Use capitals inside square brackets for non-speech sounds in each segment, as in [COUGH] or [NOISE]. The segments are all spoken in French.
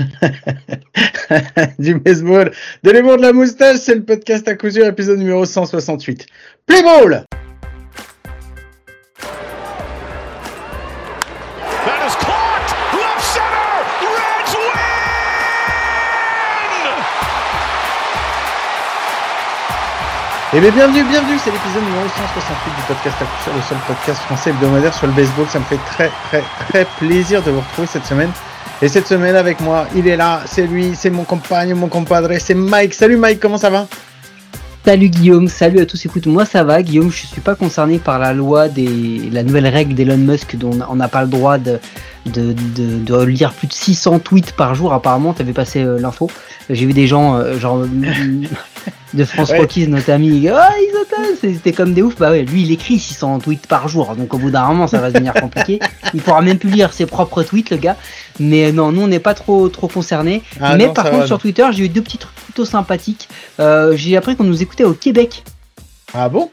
[LAUGHS] du baseball, de l'humour de la moustache, c'est le podcast à couture, épisode numéro 168. Play ball! Eh bien, bienvenue, bienvenue, c'est l'épisode numéro 168 du podcast à couture, le seul podcast français hebdomadaire sur le baseball. Ça me fait très, très, très plaisir de vous retrouver cette semaine. Et cette semaine avec moi, il est là, c'est lui, c'est mon compagne, mon compadre, c'est Mike. Salut Mike, comment ça va? Salut Guillaume, salut à tous. Écoute, moi ça va, Guillaume. Je suis pas concerné par la loi des, la nouvelle règle d'Elon Musk dont on n'a pas le droit de, de, de, de, lire plus de 600 tweets par jour. Apparemment, t'avais passé euh, l'info. J'ai vu des gens, euh, genre [LAUGHS] de France Ouais. Rockies, notre ami. Oh, c'était comme des oufs. Bah ouais, lui il écrit 600 tweets par jour. Donc au bout d'un moment, ça va devenir compliqué. [LAUGHS] Il pourra même plus lire ses propres tweets, le gars. Mais euh, non, nous on n'est pas trop trop concernés. Ah Mais non, par contre, va, sur. Twitter, j'ai eu deux petits trucs plutôt sympathiques. Euh, j'ai appris qu'on nous écoutait au Québec. Ah bon?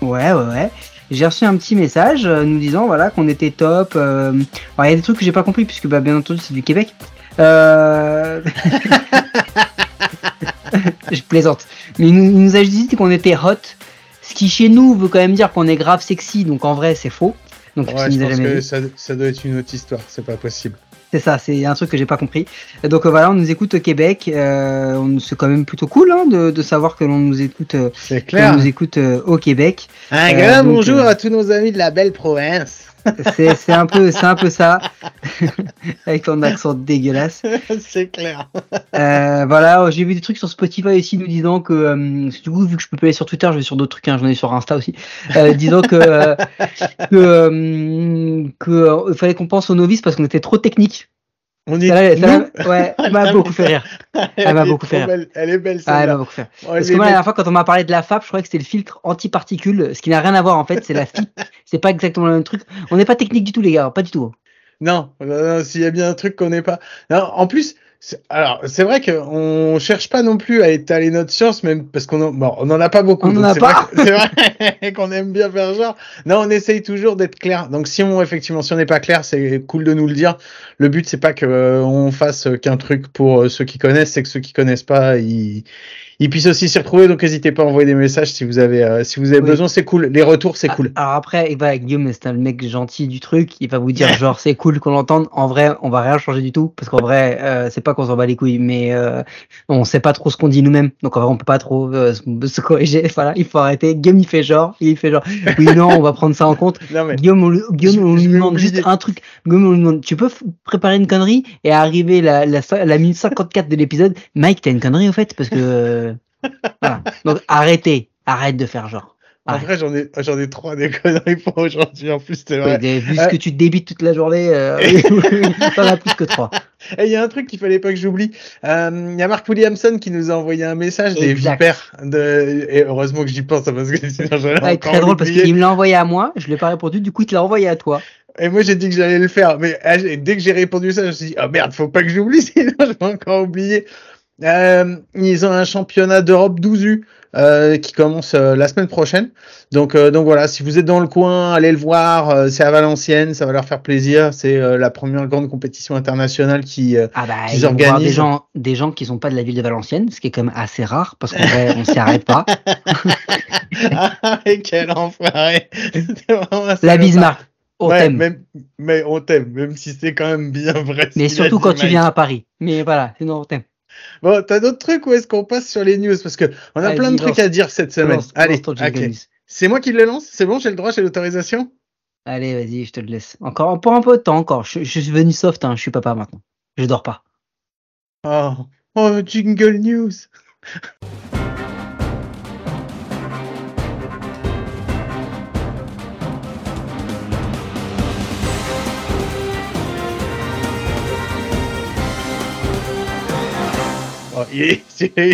Ouais, ouais, ouais. J'ai reçu un petit message euh, nous disant voilà qu'on était top. euh, alors, il y a des trucs que j'ai pas compris puisque bah, bien entendu c'est du Québec. Euh... [LAUGHS] Je plaisante. Mais il nous, il nous a dit qu'on était hot. Ce qui chez nous veut quand même dire qu'on est grave sexy. Donc en vrai c'est faux. Donc Ouais, je pense que ça, ça doit être une autre histoire, c'est pas possible. C'est ça, c'est un truc que j'ai pas compris. Et Donc euh, voilà, on nous écoute au Québec. Euh, c'est quand même plutôt cool hein, de, de savoir que l'on nous écoute, euh, clair. nous écoute euh, au Québec. Un grand donc, bonjour à tous nos amis de la belle province. C'est c'est un peu, c'est un peu ça, [LAUGHS] avec ton accent dégueulasse. c'est clair. Euh, voilà, j'ai vu des trucs sur Spotify aussi nous disant que, euh, du coup, vu que je peux pas aller sur Twitter, je vais sur d'autres trucs, hein, j'en ai sur Insta aussi, euh, disant que euh, que, euh, que euh, il fallait qu'on pense aux novices parce qu'on était trop technique. On est ouais, ça [LAUGHS] m'a beaucoup fait rire. Elle m'a beaucoup fait rire. belle, Elle est belle Ah, elle m'a celle-là. beaucoup fait. rire. Oh, Parce que moi, la dernière fois, quand on m'a parlé de la FAP, je croyais que c'était le filtre anti-particules, ce qui n'a rien à voir en fait, c'est la [LAUGHS] FIP. C'est pas exactement le même truc. On n'est pas technique du tout, les gars, pas du tout. Non, non, non, s'il y a bien un truc qu'on n'est pas. Non, en plus, alors c'est vrai qu'on cherche pas non plus à étaler notre science, même parce qu'on en, bon, on en a pas beaucoup. On en donc a pas. C'est vrai [LAUGHS] qu'on aime bien faire genre. Non, on essaye toujours d'être clair. Donc si on effectivement, si on n'est pas clair, c'est cool de nous le dire. Le but c'est pas que euh, on fasse qu'un truc pour euh, ceux qui connaissent, c'est que ceux qui connaissent pas, ils ils puissent aussi s'y retrouver. Donc n'hésitez pas à envoyer des messages si vous avez euh, si vous avez Oui. besoin. C'est cool. Les retours c'est Ah, cool. Alors après, il va, Guillaume, c'est un mec gentil du truc. Il va vous dire [LAUGHS] genre c'est cool qu'on l'entende. En vrai, on va rien changer du tout parce qu'en vrai, euh, c'est pas qu'on s'en bat les couilles, mais euh, on sait pas trop ce qu'on dit nous-mêmes. Donc en vrai, on peut pas trop euh, se- corriger. [LAUGHS] Voilà, il faut arrêter. Guillaume, il fait genre, il fait genre. Oui, non, on va prendre ça en compte. Non mais Guillaume, on, lui- Guillaume, on demande juste un truc. Guillaume, on lui demande, tu peux préparer une connerie et arriver la, la, la minute 54 de l'épisode? Mike, t'as une connerie au fait parce que euh, voilà. Donc arrêtez, arrête de faire genre. en Arrête. vrai j'en ai j'en ai trois des conneries pour aujourd'hui. En plus c'est vrai. Ouais, vu ce Euh, que tu débites toute la journée, euh, [LAUGHS] [LAUGHS] t'en as plus que trois. Et il y a un truc qu'il fallait pas que j'oublie. Euh, Il y a Mark Williamson qui nous a envoyé un message des vipères. De... Et heureusement que j'y pense parce que sinon j'allais Ouais, très drôle parce qu'il me l'a envoyé à moi, je l'ai pas répondu, du coup il te l'a envoyé à toi. Et moi j'ai dit que j'allais le faire. Mais ah, dès que j'ai répondu ça, je me suis dit, oh merde, faut pas que j'oublie, [LAUGHS] sinon je vais encore oublier. Euh, ils ont un championnat d'Europe 12U euh, qui commence euh, la semaine prochaine. Donc, donc voilà, si vous êtes dans le coin, allez le voir. c'est à Valenciennes, ça va leur faire plaisir. C'est la première grande compétition internationale qui. Ah bah Qu'ils organisent. des gens, des gens qui sont pas de la ville de Valenciennes, ce qui est quand même assez rare parce qu'en vrai on s'y arrête pas. [LAUGHS] Ah, quel enfoiré La. Bismarck, on Ouais, t'aime. même, mais on t'aime, même si c'est quand même bien vrai. Mais surtout quand tu viens à Paris. Mais voilà, sinon on t'aime. Bon, t'as d'autres trucs ou est-ce qu'on passe sur les news? Parce que on a plein de trucs lance- à dire cette semaine. Lance- Allez. C'est moi qui le lance? C'est bon, j'ai le droit, j'ai l'autorisation? Allez, vas-y, je te le laisse. Encore pour un peu de temps encore. Je, je suis venu soft, hein, je suis papa maintenant. Je dors pas. Oh, oh, jingle news [LAUGHS] Oh, [LAUGHS] il,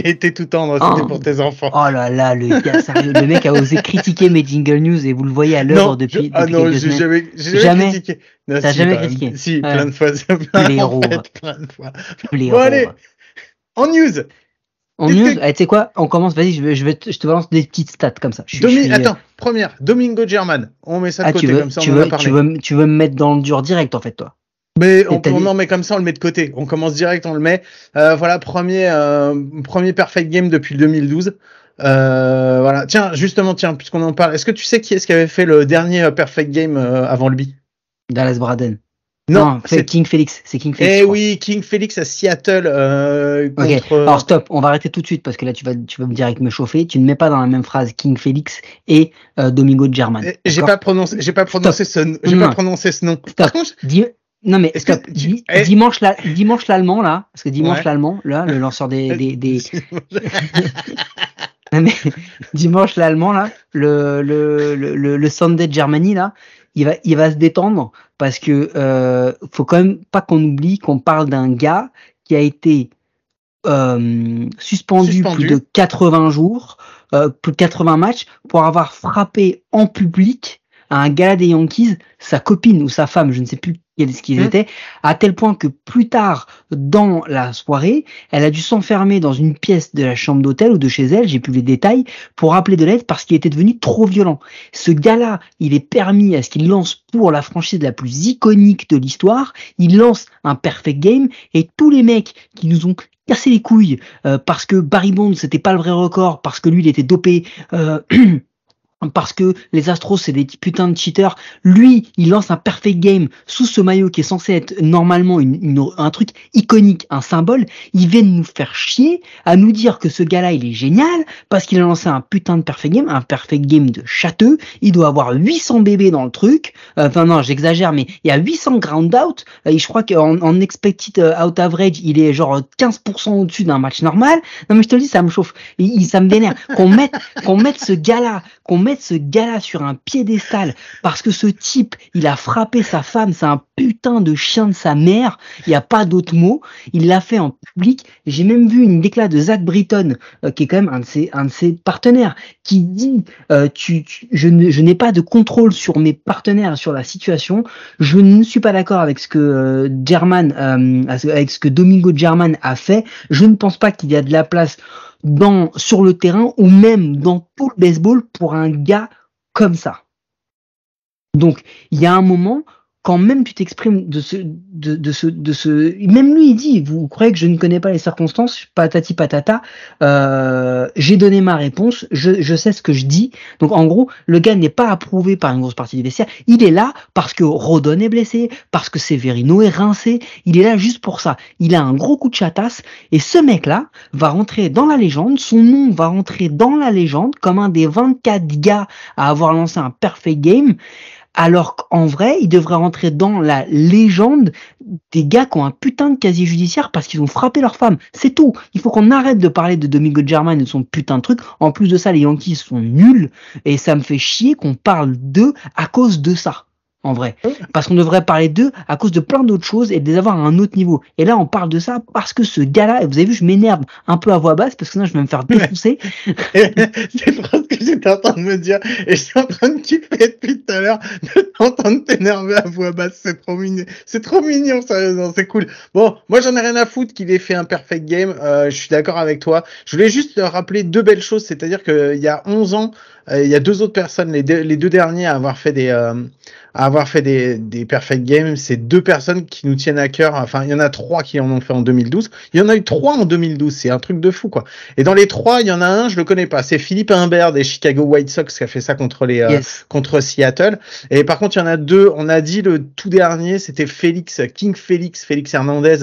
était tout tendre, c'était Oh. pour tes enfants. Oh là là, le gars, sérieux, le mec a osé critiquer mes jingle news et vous le voyez à l'œuvre depuis, ah non, j'ai jamais, j'ai jamais, Jamais critiqué. T'as si, jamais critiqué. Si, Ouais. plein de fois. [LAUGHS] plein, Blaireau, en fait, va. plein de fois. Les Bon, héros, allez, va. en news. En news, eh, tu sais quoi On commence, vas-y, je, vais, je, vais te, je te balance des petites stats comme ça. Je, suis- Domi- je suis, euh, Attends, première, Domingo German. On met ça de ah, côté veux, comme ça, tu, on en a veux, parlé. tu, veux, tu veux me mettre dans le dur direct en fait, toi Mais on, on en met comme ça, on le met de côté. On commence direct, on le met. Euh, voilà, premier, euh, premier perfect game depuis 2012. Euh, voilà. Tiens, justement, tiens, puisqu'on en parle, est-ce que tu sais qui est-ce qui avait fait le dernier perfect game avant lui? Dallas Braden. Non, c'est c'est. King Felix. C'est King Felix. Eh oui, King Felix à Seattle euh, contre. alors stop, on va arrêter tout de suite parce que là tu vas, tu vas me direct me chauffer. Tu ne mets pas dans la même phrase King Felix et euh, Domingo German. Eh, J'ai pas prononcé, j'ai pas prononcé ce, j'ai pas prononcé ce nom. Stop. Par contre, Non mais que stop. tu- Di- eh. Dimanche la- dimanche l'allemand là, parce que dimanche Ouais. l'allemand là, le lanceur des, [LAUGHS] des, des... [LAUGHS] Non, mais dimanche l'allemand là, le le le le, Sunday de Germany là, il va il va se détendre parce que euh, faut quand même pas qu'on oublie qu'on parle d'un gars qui a été euh, suspendu, Suspendu. plus de 80 jours, euh, plus de 80 matchs pour avoir frappé en public à un gala des Yankees sa copine ou sa femme, je ne sais plus ce qu'ils Hmm. étaient, à tel point que plus tard dans la soirée, elle a dû s'enfermer dans une pièce de la chambre d'hôtel ou de chez elle, j'ai plus les détails, pour appeler de l'aide parce qu'il était devenu trop violent. Ce gars-là, il est permis à ce qu'il lance pour la franchise la plus iconique de l'histoire, il lance un perfect game et tous les mecs qui nous ont cassé les couilles euh, parce que Barry Bonds c'était pas le vrai record, parce que lui il était dopé, euh, [CLEARS THROAT] parce que les Astros c'est des putains de cheaters. Lui, il lance un perfect game sous ce maillot qui est censé être normalement un truc iconique, un symbole. Ils viennent nous faire chier à nous dire que ce gars-là il est génial parce qu'il a lancé un putain de perfect game, un perfect game de châteux. Il doit avoir 800 bébés dans le truc. Euh, Enfin non, j'exagère, mais il y a 800 ground out. Euh, je crois qu'en en expected euh, out average, il est genre 15% au-dessus d'un match normal. Non mais je te le dis, ça me chauffe, il- ça me vénère. Qu'on mette, qu'on mette ce gars-là, qu'on mette ce gars-là sur un piédestal parce que ce type, il a frappé sa femme, c'est un putain de chien de sa mère. Il n'y a pas d'autre mot. Il l'a fait en public. J'ai même vu une déclat de Zach Britton, euh, qui est quand même un de ses, un de ses partenaires, qui dit euh, tu, je n'ai pas de contrôle sur mes partenaires, sur la situation. Je ne suis pas d'accord avec ce que euh, German, avec ce que Domingo German a fait. Je ne pense pas qu'il y a de la place dans sur le terrain ou même dans tout le baseball pour un gars comme ça. Donc, il y a un moment, quand même tu t'exprimes de ce, de, ce, de ce, même lui il dit, vous croyez que je ne connais pas les circonstances, patati patata, euh, j'ai donné ma réponse, je, je sais ce que je dis. Donc en gros, le gars n'est pas approuvé par une grosse partie du vestiaire, il est là parce que Rodon est blessé, parce que Severino est rincé, il est là juste pour ça. Il a un gros coup de chatasse, et ce mec-là va rentrer dans la légende, son nom va rentrer dans la légende comme un des 24 gars à avoir lancé un perfect game, alors qu'en vrai, il devrait rentrer dans la légende des gars qui ont un putain de casier judiciaire parce qu'ils ont frappé leur femme. C'est tout. Il faut qu'on arrête de parler de Domingo German et de son putain de truc. En plus de ça, les Yankees sont nuls et ça me fait chier qu'on parle d'eux à cause de ça. En vrai. Parce qu'on devrait parler d'eux à cause de plein d'autres choses et de les avoir à un autre niveau. Et là, on parle de ça parce que ce gars-là, vous avez vu, je m'énerve un peu à voix basse parce que sinon je vais me faire défoncer. [LAUGHS] j'étais en train de me dire. Et je suis en train de kiffer depuis tout à l'heure de t'entendre t'énerver à voix basse. C'est trop mignon. C'est trop mignon, sérieusement. C'est cool. Bon, moi, j'en ai rien à foutre qu'il ait fait un perfect game. Euh, je suis d'accord avec toi. Je voulais juste rappeler deux belles choses. C'est-à-dire qu'il y a 11 ans, il y a deux autres personnes, les deux, les deux derniers à avoir fait des, euh, à avoir fait des, des perfect games. C'est deux personnes qui nous tiennent à cœur. Enfin, il y en a trois qui en ont fait en 2012. Il y en a eu trois en 2012. C'est un truc de fou, quoi. Et dans les trois, il y en a un, je le connais pas. C'est Philippe Humbert des Chicago White Sox qui a fait ça contre les, euh, Yes. contre Seattle. Et par contre, il y en a deux. On a dit le tout dernier, c'était Félix, King Félix, Félix Hernandez,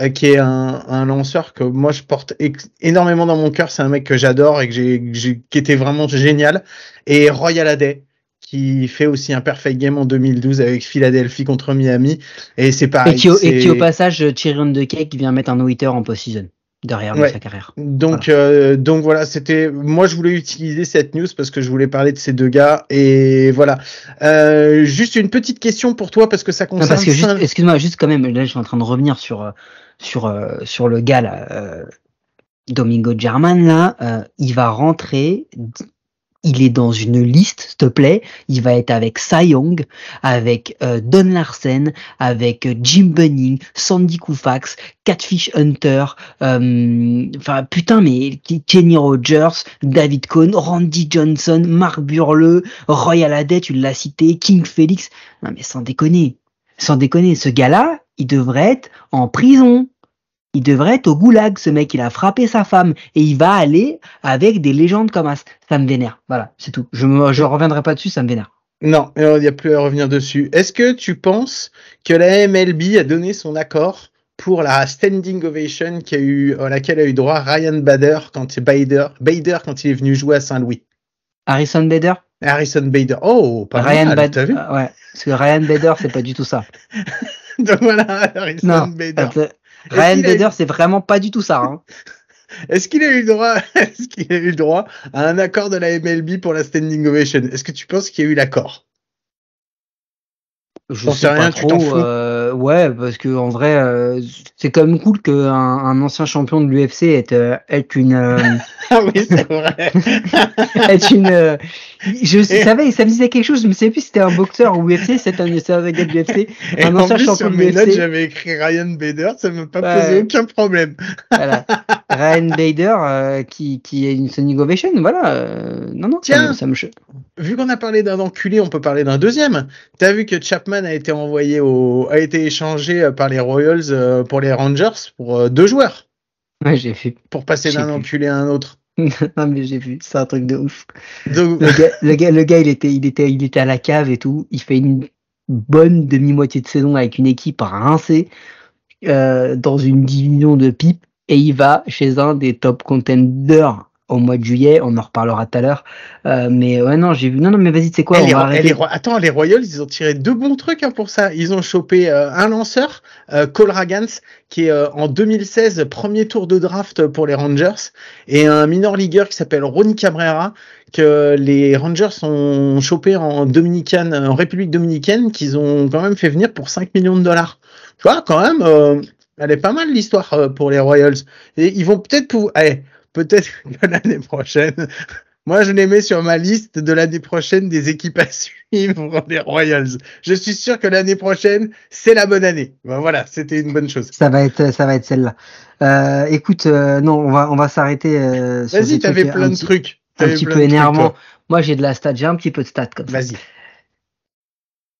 euh, qui est un, un lanceur que moi je porte énormément dans mon cœur. C'est un mec que j'adore et que j'ai- qui était vraiment génial. Et Roy Halladay qui fait aussi un perfect game en 2012 avec Philadelphie contre Miami. Et c'est Et pareil. qui, au- et qui au passage, Chiron de Cake vient mettre un no-hitter en post-season derrière Ouais. sa carrière. Donc, euh, donc voilà, c'était. Moi, je voulais utiliser cette news parce que je voulais parler de ces deux gars et voilà. Euh, juste une petite question pour toi parce que ça Non, concerne. parce que juste, Saint- excuse-moi, juste quand même, là je suis en train de revenir sur euh, sur sur le gars là, euh, Domingo German là, il va rentrer, il est dans une liste, s'il te plaît, il va être avec Cy Young, avec euh, Don Larsen, avec euh, Jim Bunning, Sandy Koufax, Catfish Hunter, euh, enfin putain mais Kenny Rogers, David Cohn, Randy Johnson, Mark Burle, Roy Halladay, tu l'as cité, King Felix, non mais sans déconner. sans déconner, ce gars-là, il devrait être en prison. Il devrait être au goulag, ce mec. Il a frappé sa femme et il va aller avec des légendes comme ça. Ça me vénère. Voilà, c'est tout. Je ne je reviendrai pas dessus, ça me vénère. Non, il n'y a plus à revenir dessus. Est-ce que tu penses que la MLB a donné son accord pour la standing ovation qui a eu, à laquelle a eu droit Ryan Bader quand, Bader, Bader quand il est venu jouer à Saint-Louis? Harrison Bader? Harrison Bader. Oh, pas Ryan mal, Bader. t'as vu? Ouais, parce que Ryan Bader, c'est pas du tout ça. [LAUGHS] Donc voilà, Harrison Non, Bader. Ryan eu- Bader, c'est vraiment pas du tout ça. Hein. [LAUGHS] Est-ce qu'il a eu droit, [LAUGHS] est-ce qu'il a eu le droit à un accord de la MLB pour la standing ovation? Est-ce que tu penses qu'il y a eu l'accord? Je sais rien, pas trop. euh, ouais, parce que en vrai, euh, c'est quand même cool qu'un un ancien champion de l'UFC ait, euh, une, euh, [LAUGHS] Ah oui, c'est vrai. ait une. Je savais, ça me disait quelque chose. Je me sais plus si c'était un boxeur ou UFC. C'est un, c'est un gars de l'UFC. [LAUGHS] Et Un en ancien champion sur de mes notes, j'avais écrit Ryan Bader, ça m'a pas Ouais. posé aucun problème. Voilà. [LAUGHS] Ryan Bader euh, qui qui est une Sonic Ovation. Voilà. euh, non non. Tiens. Ça me, ça me Vu qu'on a parlé d'un enculé, on peut parler d'un deuxième. T'as vu que Chapman a été envoyé au, a été échangé euh, par les Royals pour les Rangers pour deux joueurs Ouais, j'ai vu. pour passer d'un enculé à un autre. [LAUGHS] non mais j'ai vu. C'est un truc de ouf. Donc, le gars, le gars, le gars, il était, il était, il était à la cave et tout. Il fait une bonne demi-moitié de saison avec une équipe rincée euh, dans une division de pipe et il va chez un des top contenders au mois de juillet. On en reparlera tout à l'heure. Euh, mais ouais, non, j'ai vu. Non, non, mais vas-y, c'est quoi Eh, On va eh, Attends, les Royals, ils ont tiré deux bons trucs hein, pour ça. Ils ont chopé euh, un lanceur, euh, Cole Ragans, qui est euh, en 2016 premier tour de draft pour les Rangers, et un minor leagueur qui s'appelle Ronnie Cabrera, que les Rangers ont chopé en Dominicaine, en République dominicaine, qu'ils ont quand même fait venir pour 5 millions de dollars. Tu vois, quand même, euh, elle est pas mal l'histoire euh, pour les Royals. Et ils vont peut-être pouvoir, eh, peut-être [LAUGHS] que l'année prochaine. Moi, je les mets sur ma liste de l'année prochaine des équipes à suivre [LAUGHS] des Royals. Je suis sûr que l'année prochaine, c'est la bonne année. Ben voilà, c'était une bonne chose. Ça va être, ça va être celle-là. Euh, écoute, euh, non, on va, on va s'arrêter. Euh, Vas-y, t'avais plein de trucs. Un petit peu énervant. Moi, j'ai de la stat, j'ai un petit peu de stats comme ça. Vas-y.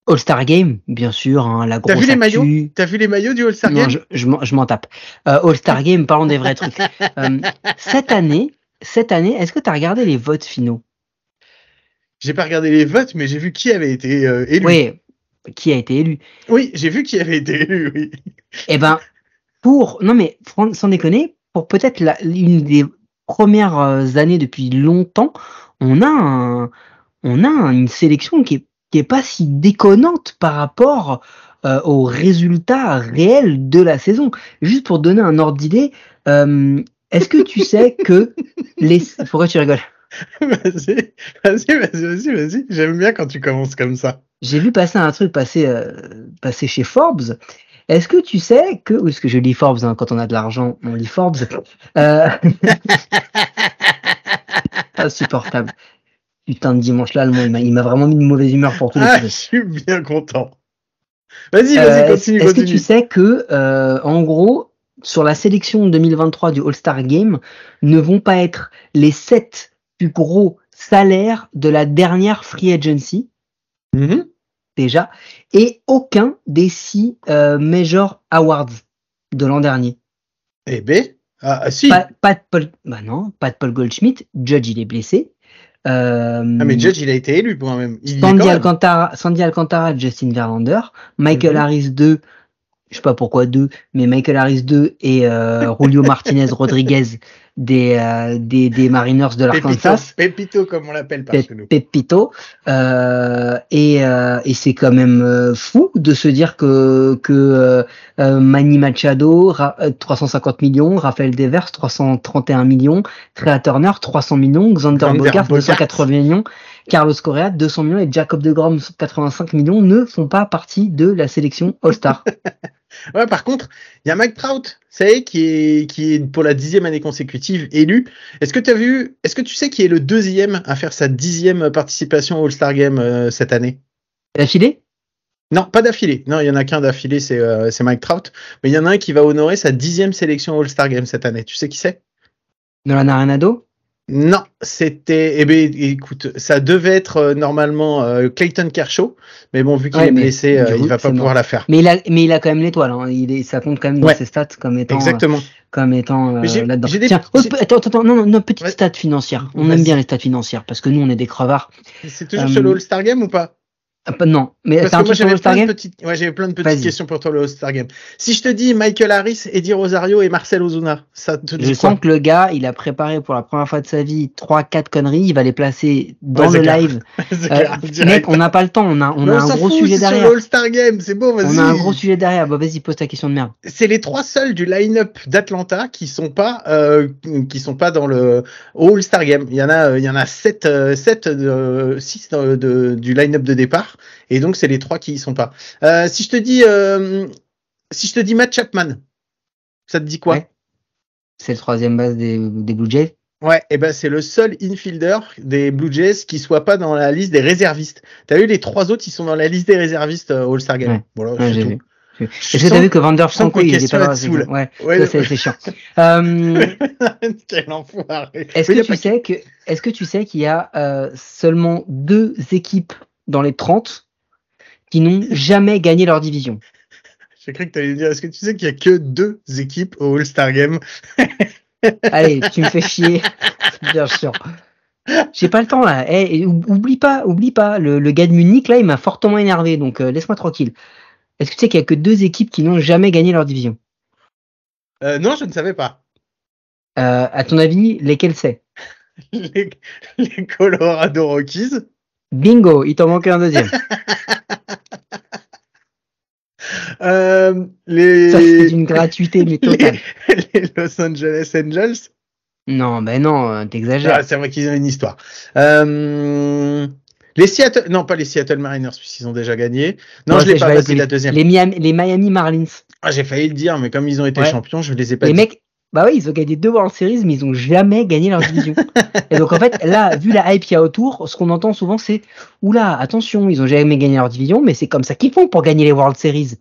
All-Star Game, bien sûr, hein, la T'as grosse vu les maillots T'as vu les maillots du All-Star Non, Game je, je m'en- je m'en tape. Euh, All-Star [LAUGHS] Game, parlons des vrais trucs. Euh, cette année, cette année, est-ce que tu as regardé les votes finaux? J'ai pas regardé les votes, mais j'ai vu qui avait été euh, élu. Oui. Qui a été élu Oui, j'ai vu qui avait été élu, oui. Eh ben, pour non mais sans déconner, pour peut-être une des premières années depuis longtemps, on a un, on a une sélection qui est qui est pas si déconnante par rapport euh, aux résultats réels de la saison. Juste pour donner un ordre d'idée, euh, est-ce que tu sais [LAUGHS] que les pourquoi tu rigoles? Vas-y, vas-y, vas-y, vas-y, vas-y. J'aime bien quand tu commences comme ça. J'ai vu passer un truc passer, euh, passer chez Forbes. Est-ce que tu sais que, ou est-ce que je lis Forbes hein, quand on a de l'argent, on lit Forbes. Euh... [LAUGHS] [LAUGHS] Insupportable. Putain de dimanche là, il m'a- vraiment mis une mauvaise humeur pour tous les Ah, [LAUGHS] je suis bien content. Vas-y, Euh, vas-y, Est-ce continue, est-ce que tu sais que, euh, en gros, sur la sélection 2023 du All-Star Game, ne vont pas être les sept plus gros salaires de la dernière free agency? Mhm. déjà, et aucun des six euh, Major Awards de l'an dernier. Eh ben, ah, ah, si. Pas, pas de Paul, bah non, pas de Paul Goldschmidt. Judge il est blessé. Euh, Ah, mais Judge, il a été élu quand même. Il Sandy. Alcantara, Sandy Alcantara, Justin Verlander, Michael Mhm. Harris 2, je sais pas pourquoi 2, mais Michael Harris 2 et euh, [LAUGHS] Julio Martinez Rodriguez des, euh, des, des Mariners de l'Arkansas. Pépito, comme on l'appelle par Pe- chez nous. Pepito euh, et, euh, et c'est quand même euh, fou de se dire que que Manny Machado Ra- euh, 350 millions, Raphaël Devers 331 millions, Trea Turner 300 millions, Xander Bogaerts. 280 millions, Carlos Correa 200 millions et Jacob deGrom 85 millions ne font pas partie de la sélection All-Star. [LAUGHS] Ouais, par contre, il y a Mike Trout, ça y est, qui est, qui est pour la dixième année consécutive élu. Est-ce que tu as vu, est-ce que tu sais qui est le deuxième à faire sa dixième participation au All-Star Game euh, cette année? D'affilée? Non, pas d'affilée. Non, il y en a qu'un d'affilée, c'est euh, c'est Mike Trout. Mais il y en a un qui va honorer sa dixième sélection au All-Star Game cette année. Tu sais qui c'est? Nolan Arenado? Non, c'était. Eh ben, écoute, ça devait être euh, normalement euh, Clayton Kershaw, mais bon, vu qu'il Ouais, est blessé, euh, il va pas pouvoir la faire. Mais il a, mais il a quand même l'étoile. Hein. Il est, ça compte quand même dans Ouais. ses stats comme étant, Exactement. comme étant là-dedans. des- Tiens, oh, attends, attends, attends, non, non, non, petite Ouais. stat financière. On aime bien les stats financières parce que nous, on est des crevards. C'est toujours sur le All-Star Game ou pas? Ah, pas- non, mais Parce c'est un que moi j'avais plein, petites... ouais, j'avais plein de petites questions pour toi le All-Star Game. Si je te dis Michael Harris, Eddie Rosario et Marcel Ozuna, ça te Je dit quoi sens que le gars, il a préparé pour la première fois de sa vie trois, quatre conneries. Il va les placer dans Ouais, le clair. live. [LAUGHS] Euh, mec, on n'a pas le temps. On a, on a un gros fout, sujet derrière. All-Star Game, c'est bon, vas-y. On a un gros sujet derrière. Bah, vas-y, pose ta question de merde. c'est les trois seuls du line-up d'Atlanta qui sont pas euh, qui sont pas dans le All-Star Game. Il y en a euh, il y en a sept euh, sept de six de, de- du line-up de départ et donc c'est les trois qui y sont pas. Euh, si je te dis euh, si je te dis Matt Chapman, ça te dit quoi? Ouais. C'est le troisième base des, des Blue Jays? Ouais, et ben c'est le seul infielder des Blue Jays qui soit pas dans la liste des réservistes. T'as vu les trois autres, ils sont dans la liste des réservistes euh, All-Star Game. Ouais. Voilà, Ouais, c'est j'ai vu. Je Est-ce que t'as sens- vu que Vander Franco, il était pas dans la. Ouais, c'est chiant. [LAUGHS] Euh, [LAUGHS] Quel enfoiré. Est-ce que tu sais que, est-ce que tu sais qu'il y a euh, seulement deux équipes dans les 30 qui n'ont jamais gagné leur division J'ai cru que tu allais dire, est-ce que tu sais qu'il y a que deux équipes au All-Star Game? [LAUGHS] Allez, tu me fais chier. [LAUGHS] Bien sûr. J'ai pas le temps là. Eh, et ou- oublie pas, oublie pas. Le, le gars de Munich là, il m'a fortement énervé. Donc euh, laisse-moi tranquille. Est-ce que tu sais qu'il y a que deux équipes qui n'ont jamais gagné leur division? Euh, Non, je ne savais pas. euh, À ton avis, lesquelles c'est? [LAUGHS] Les, les Colorado Rockies, Bingo, il t'en manquait un deuxième. [LAUGHS] euh, les, Ça c'est d'une gratuité mais [LAUGHS] totale. les Los Angeles Angels. Non, ben non, t'exagères. Ah, c'est vrai qu'ils ont une histoire. Euh, les Seattle, non pas les Seattle Mariners puisqu'ils ont déjà gagné. Non, Ouais, je l'ai pas. plus la deuxième. Les Miami, les Miami Marlins. Ah, j'ai failli le dire, mais comme ils ont été Ouais. champions, je les ai pas Les dit. mecs, bah oui, ils ont gagné deux World Series, mais ils ont jamais gagné leur division. [LAUGHS] et donc en fait, là, vu la hype qu'il y a autour, ce qu'on entend souvent, c'est oula, attention, ils ont jamais gagné leur division, mais c'est comme ça qu'ils font pour gagner les World Series.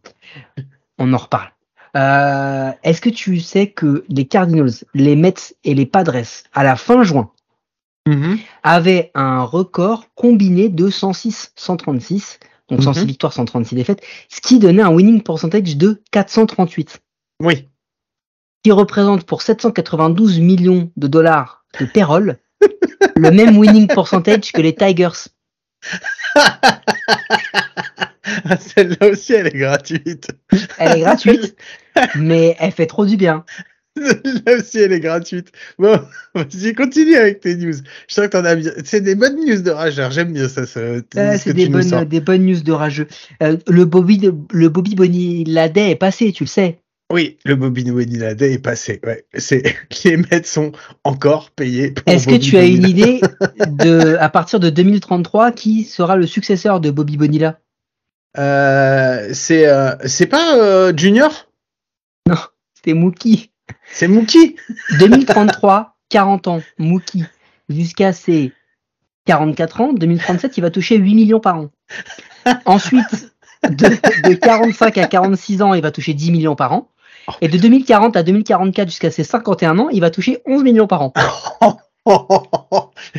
On en reparle. Euh, Est-ce que tu sais que les Cardinals, les Mets et les Padres, à la fin juin, Mhm. avaient un record combiné de 106-136, donc 106 Mhm. victoires, 136 défaites, ce qui donnait un winning percentage de 438 Oui. Qui représente pour 792 millions de dollars de payroll [LAUGHS] le même winning percentage que les Tigers. Ah, Celle-là aussi, elle est gratuite. Elle est gratuite, [LAUGHS] mais elle fait trop du bien. Celle-là aussi, elle est gratuite. Bon, [LAUGHS] vas-y, continue avec tes news. Je sens que t'en as bien. C'est des bonnes news de rageur. J'aime bien ça, ce Euh, c'est des bonnes, des bonnes news de rageux. Euh, le Bobby, le Bobby Boniladé est passé, tu le sais. Oui, le Bobby Noël est passé. Ouais, c'est [LAUGHS] les Mets sont encore payés. pour Est-ce que tu as une idée [LAUGHS] de, à partir de 2033, qui sera le successeur de Bobby Bonilla? Euh, C'est euh, c'est pas euh, Junior? C'était Mookie. C'est Mookie? [LAUGHS] 2033, 40 ans, Mookie. Jusqu'à ses 44 ans, 2037, il va toucher 8 millions par an. Ensuite, de, de 45 à 46 ans, il va toucher 10 millions par an. Et de 2040 à 2044 jusqu'à ses 51 ans, il va toucher 11 millions par an. [LAUGHS]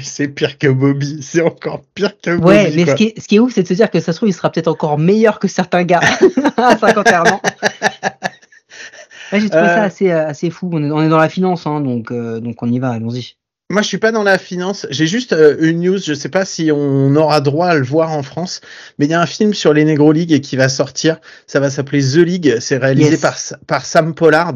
C'est pire que Bobby. C'est encore pire que Bobby. Ouais, mais quoi. ce qui, est, ce qui est ouf, c'est de se dire que ça se trouve, il sera peut-être encore meilleur que certains gars [LAUGHS] à 51 ans. [LAUGHS] Ouais, J'ai trouvé Euh. ça assez, euh, assez fou. On est, on est dans la finance, hein, donc, euh, donc on y va, allons-y. Moi, je suis pas dans la finance. J'ai juste euh, une news. Je sais pas si on aura droit à le voir en France, mais il y a un film sur les Negro League qui va sortir. Ça va s'appeler The League. C'est réalisé Yes. par par Sam Pollard.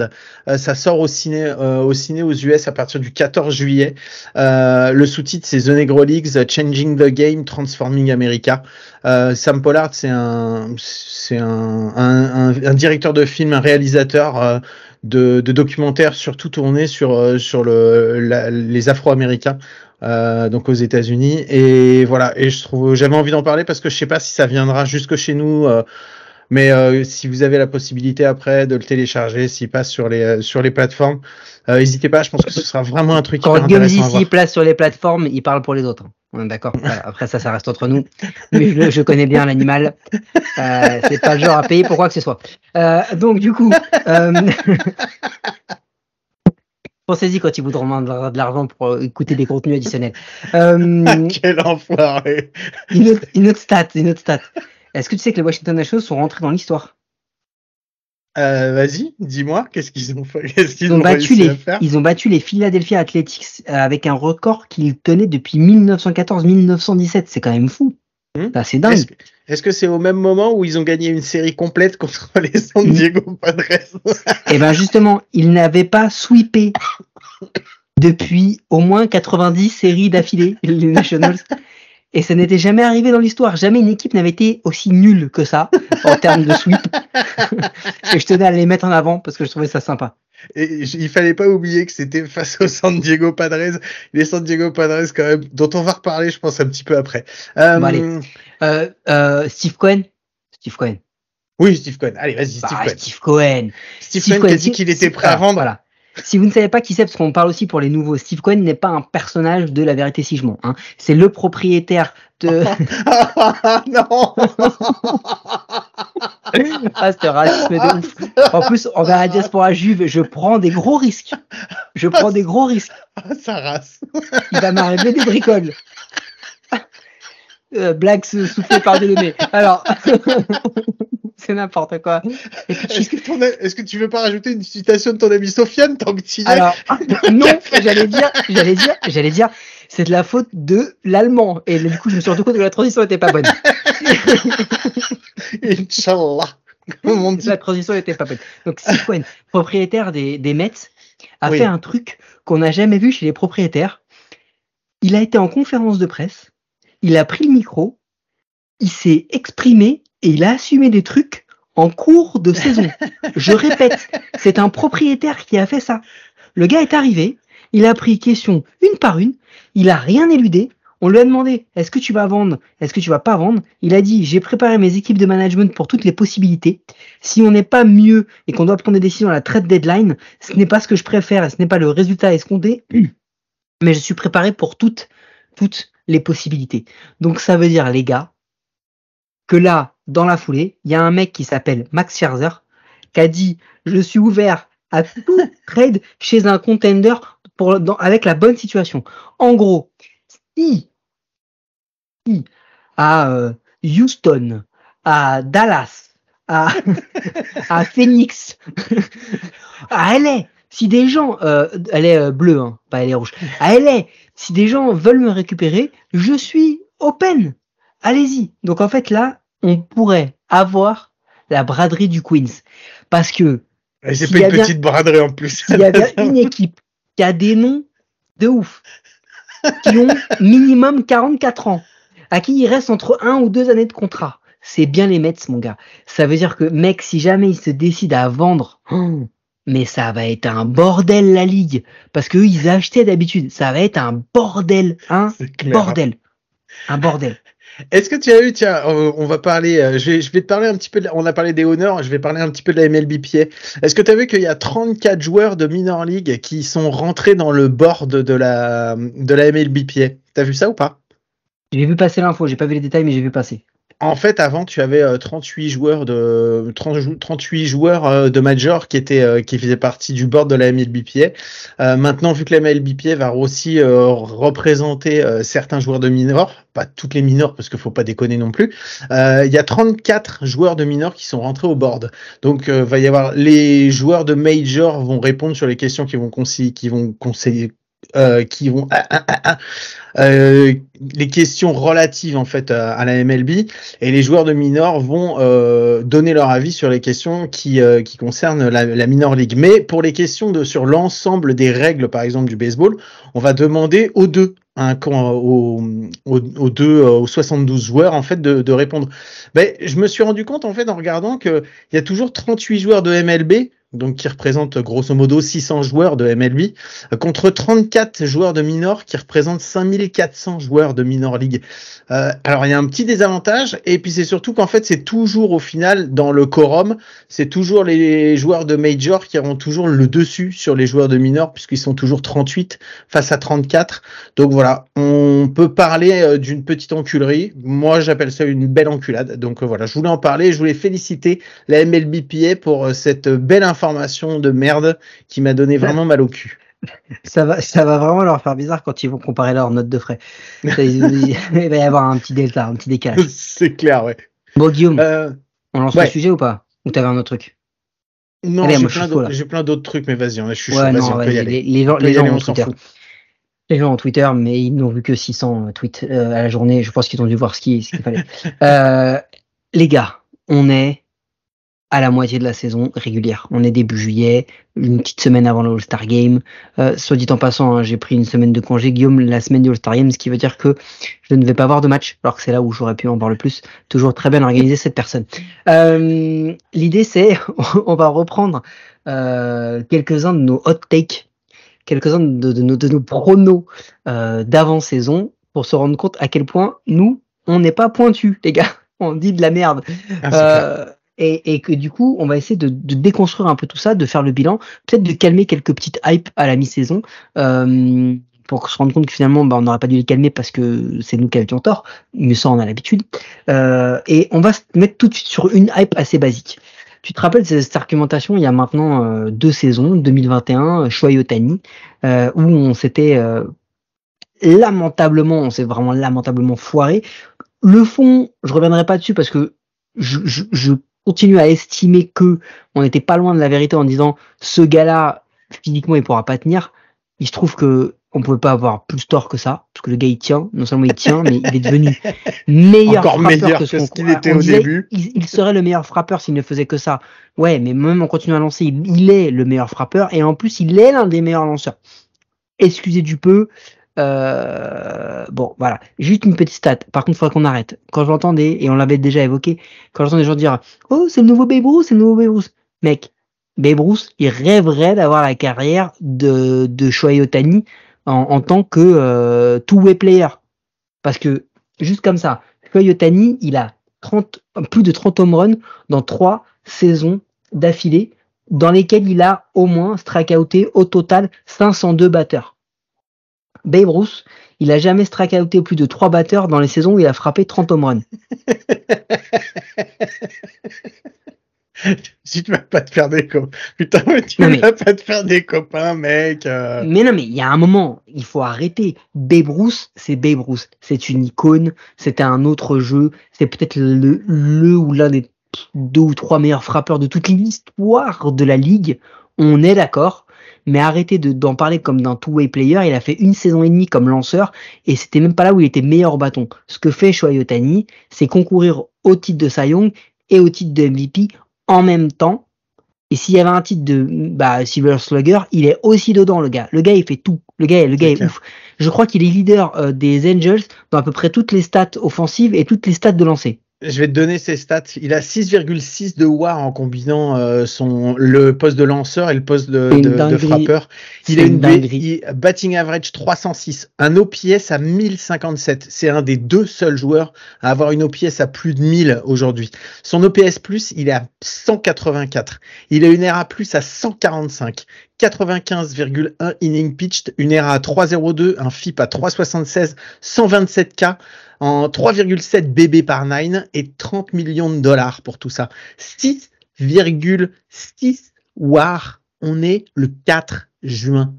Euh, ça sort au ciné euh, au ciné aux US à partir du 14 juillet. Euh, le sous-titre c'est The Negro Leagues Changing the Game, Transforming America. Euh, Sam Pollard, c'est un c'est un, un, un, un directeur de film, un réalisateur. De, de documentaires surtout tournés sur euh, sur le la- les Afro-Américains euh, donc aux États-Unis. Et voilà. Et je trouve j'avais envie d'en parler parce que je sais pas si ça viendra jusque chez nous euh, mais euh, si vous avez la possibilité après de le télécharger s'il passe sur les sur les plateformes euh, n'hésitez pas je pense que ce sera vraiment un truc Quand Guillaume ici place sur les plateformes, il parle pour les autres. On est D'accord. Après ça, ça reste entre nous. Mais je, je connais bien l'animal. Euh, c'est pas le genre à payer pour quoi que ce soit. Euh, donc du coup, euh, [LAUGHS] Pensez-y quand ils voudront demander de l'argent pour écouter des contenus additionnels. Euh, [LAUGHS] Quel enfoiré une, autre, une autre stat, une autre stat. Est-ce que tu sais que les Washington Nationals sont rentrés dans l'histoire? Euh, Vas-y, dis-moi, qu'est-ce qu'ils ont fait [LAUGHS] ils, ont ont battu les, à faire ils ont battu les Philadelphia Athletics euh, avec un record qu'ils tenaient depuis 1914-1917. C'est quand même fou. Hmm. C'est dingue. Est-ce que- c'est au même moment où ils ont gagné une série complète contre [LAUGHS] les San Diego Padres [LAUGHS] Et ben justement, ils n'avaient pas sweepé depuis au moins 90 séries d'affilée, les Nationals. Et ça n'était jamais arrivé dans l'histoire. Jamais une équipe n'avait été aussi nulle que ça en [LAUGHS] termes de sweep. Et je tenais à les mettre en avant parce que je trouvais ça sympa. Et il fallait pas oublier que c'était face aux San Diego Padres, les San Diego Padres quand même, dont on va reparler, je pense, un petit peu après. Euh, Bon, allez. Euh, euh, Steve Cohen? Steve Cohen. Oui, Steve Cohen. Allez, vas-y, Bah, Steve Cohen. Steve Cohen. Steve, Cohen qui a dit qu'il était prêt à vendre. Voilà. Si vous ne savez pas qui c'est, parce qu'on parle aussi pour les nouveaux, Steve Cohen n'est pas un personnage de La Vérité si je mens. Hein. C'est le propriétaire de. [LAUGHS] [LAUGHS] Ah, non ah, c'était racisme de ouf. En plus, envers la diaspora juive, je prends des gros risques. Je prends des gros risques. Ah, sa race. Il va m'arriver des bricoles. Euh, blague soufflée par Delaunay. Alors, [LAUGHS] c'est n'importe quoi. Est-ce que, tu veux pas rajouter une citation de ton ami Sofiane tant que tu y es? Alors, [LAUGHS] non, j'allais dire, j'allais dire, j'allais dire, c'est de la faute de l'allemand. Et du coup, je me suis rendu compte que la transition était pas bonne. [LAUGHS] Inch'Allah. La transition était pas bonne. Donc, Steve Cohen, propriétaire des, des Mets, a Oui. fait un truc qu'on n'a jamais vu chez les propriétaires. Il a été en conférence de presse, il a pris le micro, il s'est exprimé et il a assumé des trucs en cours de saison. [LAUGHS] Je répète, c'est un propriétaire qui a fait ça. Le gars est arrivé, il a pris question une par une, il a rien éludé. On lui a demandé est-ce que tu vas vendre, est-ce que tu vas pas vendre? Il a dit j'ai préparé mes équipes de management pour toutes les possibilités. Si on n'est pas mieux et qu'on doit prendre des décisions à la trade deadline, ce n'est pas ce que je préfère et ce n'est pas le résultat escompté, [CLEARS THROAT] mais je suis préparé pour toutes, toutes les possibilités. Donc ça veut dire les gars que là, dans la foulée, il y a un mec qui s'appelle Max Scherzer qui a dit je suis ouvert à tout [LAUGHS] trade chez un contender pour, dans- avec la bonne situation. En gros, si, si à euh, Houston, à Dallas, à, [LAUGHS] à Phoenix, à LA, si des gens, euh, elle est euh, bleue, hein, pas elle est rouge, à LA, si des gens veulent me récupérer, je suis open. Allez-y. Donc en fait là, on pourrait avoir la braderie du Queens. Parce que C'est pas y une a bien- petite braderie en plus. s'il y avait une équipe qui a des noms de ouf, qui ont minimum 44 ans, à qui il reste entre un ou deux années de contrat, c'est bien les Mets, mon gars. Ça veut dire que, mec, si jamais ils se décident à vendre, oh, mais ça va être un bordel la ligue. Parce que eux, ils achetaient d'habitude. Ça va être un bordel, hein C'est clair. Bordel. Un bordel. Est-ce que tu as eu, tiens, on va parler, euh, je vais, je vais te parler un petit peu, de la- on a parlé des honneurs, je vais parler un petit peu de la MLBPA. Est-ce que tu as vu qu'il y a 34 joueurs de minor league qui sont rentrés dans le board de la, de la MLBPA T'as vu ça ou pas? J'ai vu passer l'info, j'ai pas vu les détails, mais j'ai vu passer. En fait, avant, tu avais euh, 38 joueurs de 30 jou- 38 joueurs euh, de major qui étaient euh, qui faisaient partie du board de la MLBPA. Euh, maintenant, vu que la MLBPA va aussi euh, représenter euh, certains joueurs de minor, pas toutes les minors parce qu'il faut pas déconner non plus. euh, Il y a 34 joueurs de minor qui sont rentrés au board. Donc, euh, va y avoir les joueurs de major vont répondre sur les questions qui vont qui vont conseiller, euh, qui vont ah, ah, ah, euh, les questions relatives en fait à, la MLB et les joueurs de minor vont euh, donner leur avis sur les questions qui, euh, qui concernent la, minor league. Mais pour les questions de sur l'ensemble des règles, par exemple du baseball, on va demander aux deux, hein, quand- aux, aux, aux deux, euh, aux 72 joueurs en fait de, de répondre. Ben, je me suis rendu compte en fait en regardant que il y a toujours 38 joueurs de MLB. Donc, qui représentent grosso modo 600 joueurs de MLB, contre 34 joueurs de minor qui représentent 5400 joueurs de minor league. Euh, alors il y a un petit désavantage et puis c'est surtout qu'en fait c'est toujours au final dans le quorum, c'est toujours les joueurs de major qui auront toujours le dessus sur les joueurs de minor puisqu'ils sont toujours 38 face à 34. Donc voilà, on peut parler euh, d'une petite enculerie. Moi j'appelle ça une belle enculade. Donc euh, voilà, je voulais en parler, je voulais féliciter la MLBPA pour euh, cette belle information de merde qui m'a donné vraiment mal au cul. [LAUGHS] Ça va, ça va vraiment leur faire bizarre quand ils vont comparer leurs notes de frais. [LAUGHS] Il va y avoir un petit delta, un petit décalage. [LAUGHS] C'est clair, ouais. Bon, Guillaume, Euh, on lance ouais. le sujet ou pas? Ou t'avais un autre truc? Non, j'ai plein d'autres- trucs, mais vas-y, on est- je suis Ouais, non, on peut y aller. les, les gens, On peut les y gens aller, ont on s'en Twitter. fout. Les gens ont Twitter, mais ils n'ont vu que 600 tweets euh, à la journée. Je pense qu'ils ont dû voir ce qu'il ce fallait. Euh, les gars, on est à la moitié de la saison régulière. On est début juillet, une petite semaine avant le All-Star Game. Euh, soit dit en passant, hein, j'ai pris une semaine de congé, Guillaume, la semaine du All-Star Game, ce qui veut dire que je ne vais pas avoir de match, alors que c'est là où j'aurais pu en voir le plus. Toujours très bien organisé cette personne. Euh, L'idée, c'est, [LAUGHS] on va reprendre euh, quelques-uns de nos hot takes, quelques-uns de, de nos, de nos pronos euh, d'avant-saison pour se rendre compte à quel point nous, on n'est pas pointus, les gars. [LAUGHS] On dit de la merde. Ah, et, et que du coup, on va essayer de, de déconstruire un peu tout ça, de faire le bilan, peut-être de calmer quelques petites hypes à la mi-saison, euh, pour se rendre compte que finalement, bah, on n'aurait pas dû les calmer parce que c'est nous qui avions tort, mais ça, on a l'habitude. Euh, et on va se mettre tout de suite sur une hype assez basique. Tu te rappelles cette argumentation il y a maintenant euh, deux saisons, 2021, Shohei Otani, euh, où on s'était euh, lamentablement, on s'est vraiment lamentablement foiré. Le fond, je reviendrai pas dessus parce que je, je, je continue à estimer que on n'était pas loin de la vérité en disant ce gars-là physiquement il pourra pas tenir. Il se trouve que on pouvait pas avoir plus tort que ça parce que le gars il tient, non seulement il tient, mais il est devenu [LAUGHS] meilleur Encore frappeur meilleur que ce qu'il était on au disait, début. Il, il serait le meilleur frappeur s'il ne faisait que ça. Ouais, mais même en continuant à lancer, il, il est le meilleur frappeur et en plus il est l'un des meilleurs lanceurs. Excusez du peu. Euh, bon, voilà. Juste une petite stat. Par contre, il faudrait qu'on arrête. Quand j'entendais, et on l'avait déjà évoqué, quand j'entends des gens dire Oh, c'est le nouveau Babe c'est le nouveau Babe. Mec, Babe il rêverait d'avoir la carrière de, de Shohei en, tant que euh, two-way player. Parce que, juste comme ça, Shohei Ohtani, il a 30, plus de 30 home runs dans trois saisons d'affilée, dans lesquelles il a au moins strikeouté au total 502 batteurs. Babe Ruth, il a jamais strikeouté plus de 3 batteurs dans les saisons où il a frappé 30 home runs. [LAUGHS] Si tu vas pas te faire des copains. Putain, mais tu Non, mais- vas pas te faire des copains, mec. euh. Mais non, mais il y a un moment, il faut arrêter. Babe Ruth, c'est Babe Ruth. C'est une icône, c'était un autre jeu, c'est peut-être le, le ou l'un des deux ou trois meilleurs frappeurs de toute l'histoire de la ligue. On est d'accord. Mais arrêtez de- d'en parler comme d'un two-way player. Il a fait une saison et demie comme lanceur et c'était même pas là où il était meilleur au bâton. Ce que fait Shohei Ohtani, c'est concourir au titre de Cy Young et au titre de MVP en même temps. Et s'il y avait un titre de bah, Silver Slugger, il est aussi dedans, le gars. Le gars, il fait tout. Le gars, le gars est ouf. Je crois qu'il est leader euh, des Angels dans à peu près toutes les stats offensives et toutes les stats de lancer. Je vais te donner ses stats. Il a 6,6 de WAR en combinant euh, son le poste de lanceur et le poste de, de- de frappeur. Il a une une batting average 306, un OPS à 1057. C'est un des deux seuls joueurs à avoir une OPS à plus de 1000 aujourd'hui. Son OPS plus, il est à 184. Il a une ERA plus à 145. 95,1 inning pitched, une ERA à 3,02, un FIP à 3,76, 127 K en 3,7 BB par 9 et 30 millions de dollars pour tout ça. 6,6 WAR. On est le 4 juin.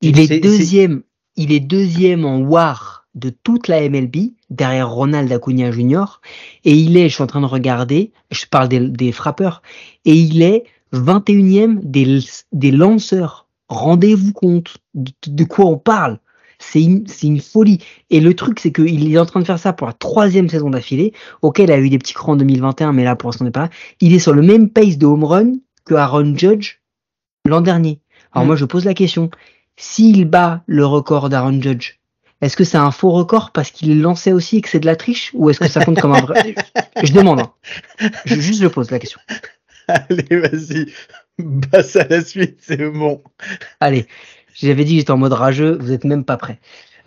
Il est c'est- deuxième, il est deuxième en WAR de toute la MLB derrière Ronald Acuna Jr. Et il est, je suis en train de regarder, je parle des, des frappeurs, et il est 21e des, des lanceurs. Rendez-vous compte de, de quoi on parle. C'est une, c'est une folie. Et le truc, c'est qu'il est en train de faire ça pour la troisième saison d'affilée. Ok, il a eu des petits crans en 2021, mais là, pour l'instant, on n'est pas là. Il est sur le même pace de home run que Aaron Judge l'an dernier. Alors Mm. moi, je pose la question. S'il bat le record d'Aaron Judge, est-ce que c'est un faux record parce qu'il lançait aussi et que c'est de la triche ou est-ce que ça compte comme un vrai [LAUGHS] Je demande. hein. Je, juste je pose la question. Allez, vas-y. Passe à la suite, c'est bon. Allez, j'avais dit que j'étais en mode rageux, vous êtes même pas prêts.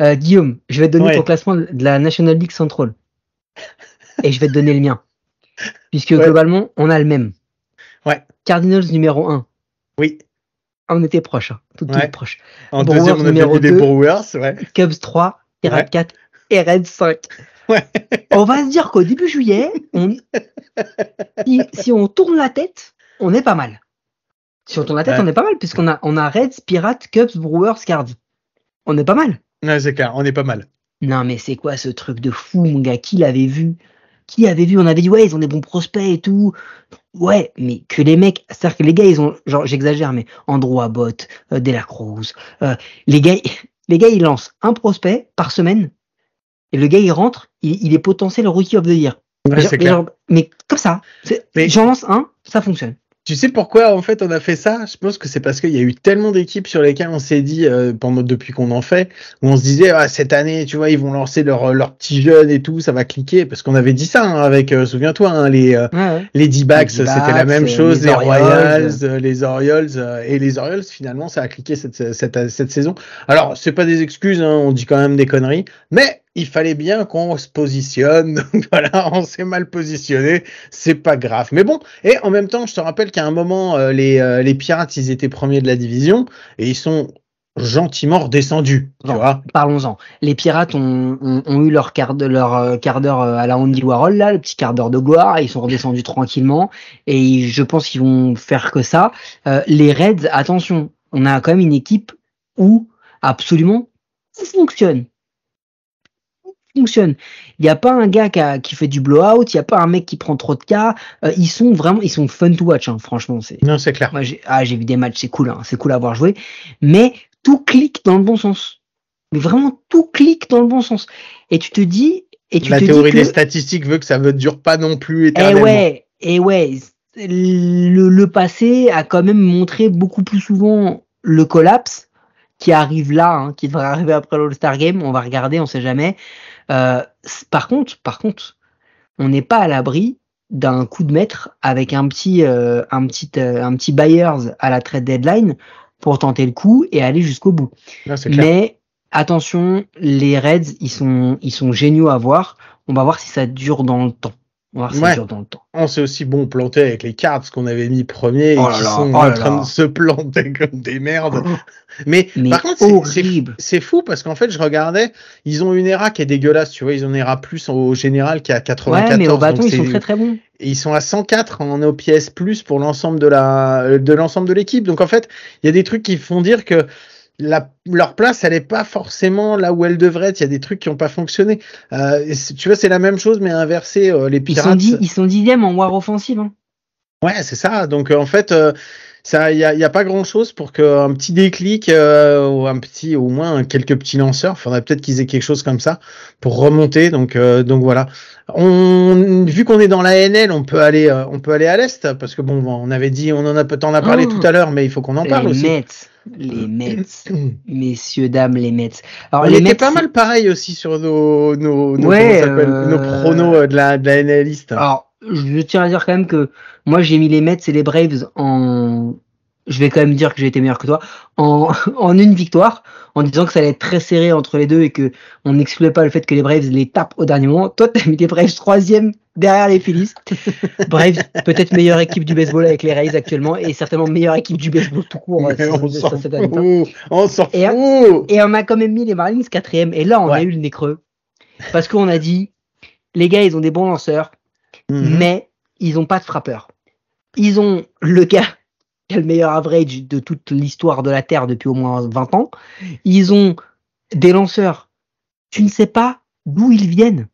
Euh, Guillaume, je vais te donner Ouais. ton classement de la National League Central. Et je vais te donner le mien. Puisque Ouais. globalement, on a le même. Ouais. Cardinals numéro 1. Oui. On était proche, hein. tout, tout Ouais. proche. En Brewers deuxième, on a numéro mis des deux. Brewers, ouais. Cubs 3, Pirates Ouais. 4 et Reds 5. [LAUGHS] Ouais. On va se dire qu'au début juillet, on... si, si on tourne la tête, on est pas mal. Sur ton tête, Ouais. on est pas mal, puisqu'on a, on a Reds, Pirates, Cubs, Brewers, Cards. On est pas mal. Ouais, c'est clair, on est pas mal. Non, mais c'est quoi ce truc de fou, mon gars? Qui l'avait vu? Qui avait vu? On avait dit, ouais, ils ont des bons prospects et tout. Ouais, mais que les mecs, c'est-à-dire que les gars, ils ont, genre, j'exagère, mais Andrew Abbott, euh, De La Cruz, euh, les gars, [LAUGHS] les gars, ils lancent un prospect par semaine, et le gars, il rentre, il, il est potentiel rookie of the year. Ouais, Genre- c'est clair. genre- mais comme ça, j'en lance un, ça fonctionne. Tu sais pourquoi en fait on a fait ça? Je pense que c'est parce qu'il y a eu tellement d'équipes sur lesquelles on s'est dit euh, pendant depuis qu'on en fait, où on se disait ah, cette année, tu vois, ils vont lancer leurs leurs petits jeunes et tout, ça va cliquer parce qu'on avait dit ça hein, avec, euh, souviens-toi, hein, les euh, Ouais, ouais. les D-backs, Les c'était la même chose, les les. Royals, les Orioles et les Orioles finalement ça a cliqué cette cette cette saison. Alors c'est pas des excuses, hein, on dit quand même des conneries, mais il fallait bien qu'on se positionne. [LAUGHS] Donc voilà, on s'est mal positionné, c'est pas grave. Mais bon, et en même temps, je te rappelle qu'à un moment, euh, les, euh, les Pirates, ils étaient premiers de la division et ils sont gentiment redescendus. Tu Bon. vois Parlons-en. Les pirates ont, ont, ont eu leur quart de- leur euh, quart d'heure euh, à la Andy Warhol là, le petit quart d'heure de gloire. Ils sont redescendus tranquillement et je pense qu'ils vont faire que ça. Euh, les Reds, attention, on a quand même une équipe où absolument tout fonctionne. Fonctionne. Il n'y a pas un gars qui, a- qui fait du blowout, il n'y a pas un mec qui prend trop de cas. Euh, ils sont vraiment, ils sont fun to watch. hein, franchement, c'est. Non, c'est clair. Moi, j'ai ah, j'ai vu des matchs, c'est cool, hein, c'est cool à voir jouer, mais tout clique dans le bon sens. Mais vraiment, tout clique dans le bon sens. Et tu te dis, et tu La te théorie dis des que, statistiques veut que ça ne dure pas non plus eh éternellement. ouais, eh ouais, le, le passé a quand même montré beaucoup plus souvent le collapse qui arrive là, hein, qui devrait arriver après l'All-Star Game. On va regarder, on sait jamais. Euh, par contre, par contre, on n'est pas à l'abri d'un coup de maître avec un petit, euh, un petit, euh, un petit buyers à la trade deadline pour tenter le coup et aller jusqu'au bout. Mais attention, les Reds, ils sont, ils sont géniaux à voir. On va voir si ça dure dans le temps. Voir Ouais. dans le temps. On s'est aussi bon planté avec les cartes qu'on avait mis premier Oh et qui là, sont oh en là train là. de se planter [LAUGHS] comme des merdes. Mais, Mais par contre, c'est- c'est horrible. c'est fou parce qu'en fait, je regardais, ils ont une ERA qui est dégueulasse, tu vois, ils ont une ERA plus au général qui est à 94. Ouais, mais au bâton, ils sont très très bons. et ils sont à 104 en OPS plus pour l'ensemble de la de l'ensemble de l'équipe. Donc en fait, il y a des trucs qui font dire que la, leur place, elle est pas forcément là où elle devrait être. Il y a des trucs qui ont pas fonctionné. Euh, tu vois, c'est la même chose, mais inversé. euh, les Ils Pirates. sont, ils sont dixièmes en war offensive. Hein. Ouais, c'est ça. Donc euh, en fait, euh, ça, il y a, y a pas grand chose pour qu'un petit déclic euh, ou un petit, au moins quelques petits lanceurs. Faudrait peut-être qu'ils aient quelque chose comme ça pour remonter. Donc euh, donc voilà. On, vu qu'on est dans la NL, on peut aller, euh, on peut aller à l'est parce que bon, on avait dit, on en a peut-être en a parlé Oh. tout à l'heure, mais il faut qu'on en parle aussi. Les Mets, [COUGHS] messieurs dames, les Mets. Alors on les était Mets, pas mal pareil aussi sur nos, nos, nos, Ouais, euh, nos pronos euh, de la, de la. Alors, je tiens à dire quand même que moi j'ai mis les Mets et les Braves en. Je vais quand même dire que j'ai été meilleur que toi en, [LAUGHS] en une victoire, en disant que ça allait être très serré entre les deux et que on n'excluait pas le fait que les Braves les tapent au dernier moment. Toi, t'as mis les Braves troisième derrière les Phillies. [LAUGHS] Braves, peut-être meilleure équipe du baseball avec les Rays actuellement et certainement meilleure équipe du baseball tout court. Euh, on s'en fout, on s'en Et- fout. Et on a quand même mis les Marlins quatrième. Et là, on a eu le nez creux. Parce qu'on a dit, les gars, ils ont des bons lanceurs, Mhm. mais ils ont pas de frappeur. Ils ont le gars qui a le meilleur average de toute l'histoire de la Terre depuis au moins 20 ans. Ils ont des lanceurs. Tu ne sais pas d'où ils viennent.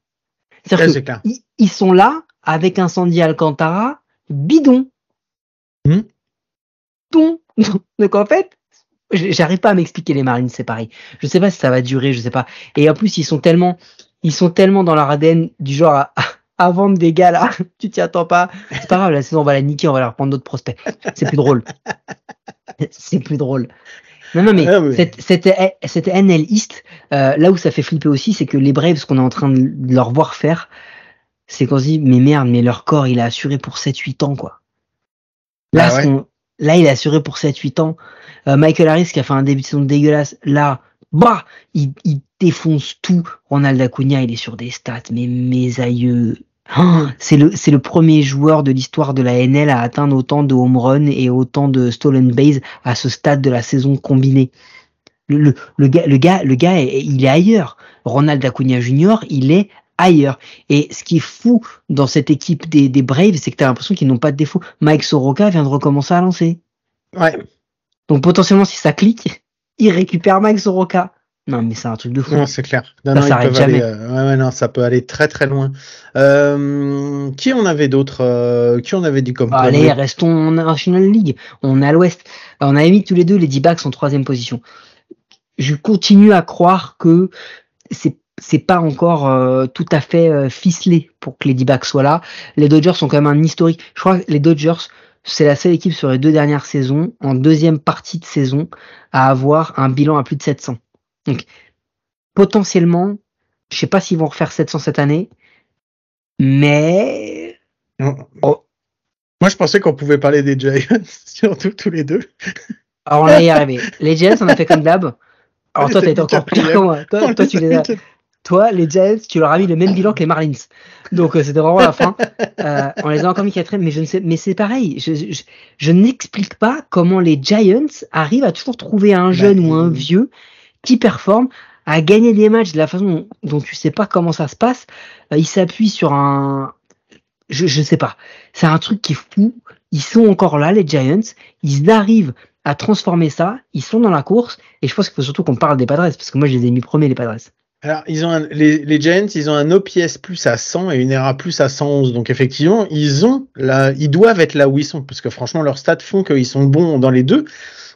C'est-à-dire Ouais, ils, ils sont là avec un Sandy Alcantara bidon. Hmm. [LAUGHS] Donc en fait, j'arrive pas à m'expliquer les Marines, c'est pareil. Je sais pas si ça va durer, je sais pas. Et en plus, ils sont tellement, ils sont tellement dans leur ADN du genre à, vendre des gars là. [LAUGHS] Tu t'y attends pas. C'est pas grave, la saison on va la niquer, on va leur prendre d'autres prospects. C'est plus drôle. [LAUGHS] C'est plus drôle. Non, non, mais, Ah, mais- Cette, cette, cette NL East, euh, là où ça fait flipper aussi, c'est que les Braves, ce qu'on est en train de leur voir faire, c'est qu'on se dit, mais merde, mais leur corps, il est assuré pour 7-8 ans, quoi. Là, Ah ouais. qu'on- là, il est assuré pour 7-8 ans. Euh, Michael Harris, qui a fait un début de saison dégueulasse, là, bah, il, il défonce tout. Ronald Acuna, il est sur des stats, mais mes aïeux. Ah, c'est le, c'est le premier joueur de l'histoire de la NL à atteindre autant de home run et autant de stolen base à ce stade de la saison combinée. Le, le, le gars, le gars, le gars, il est ailleurs. Ronald Acuna Jr., il est ailleurs. Et ce qui est fou dans cette équipe des, des Braves, c'est que tu as l'impression qu'ils n'ont pas de défaut. Mike Soroka vient de recommencer à lancer. Ouais. Donc potentiellement, si ça clique, [LAUGHS] il récupère Max Soroka. Non, mais c'est un truc de fou. Non, c'est clair. Non, Ça non, s'arrête aller, jamais. euh, ouais, non, ça peut aller très très loin. Euh, qui on avait d'autres euh, Qui on avait dit comme Allez, conneries restons en National League. On est à l'ouest. On avait mis tous les deux les D-backs en troisième position. Je continue à croire que c'est c'est pas encore euh, tout à fait euh, ficelé pour que les D-backs soient là. Les Dodgers sont quand même un historique. Je crois que les Dodgers, c'est la seule équipe sur les deux dernières saisons, en deuxième partie de saison, à avoir un bilan à plus de 700. Donc, potentiellement, je sais pas s'ils vont refaire 700 cette année, mais. Oh. Moi, je pensais qu'on pouvait parler des Giants, [LAUGHS] surtout tous les deux. Alors on va y arriver. Les Giants, on a fait comme d'hab. Alors toi, t'as été encore pire que moi. Toi, toi, tu les as- toi, les Giants, tu leur as mis le même bilan que les Marlins. Donc euh, c'était vraiment la fin. Euh, on les a encore mis quatrième, mais je ne sais, mais c'est pareil. Je, je, je n'explique pas comment les Giants arrivent à toujours trouver un jeune ou un vieux qui performe, à gagner des matchs de la façon dont, tu sais pas comment ça se passe. Euh, ils s'appuient sur un, je, je sais pas. C'est un truc qui est fou. Ils sont encore là, les Giants. Ils arrivent à transformer ça. Ils sont dans la course. Et je pense qu'il faut surtout qu'on parle des Padres, parce que moi, je les ai mis premiers, les Padres. Alors, ils ont un- les, les Giants, ils ont un OPS plus à 100 et une ERA plus à 111. Donc, effectivement, ils ont la, ils doivent être là où ils sont, parce que franchement, leurs stats font qu'ils sont bons dans les deux.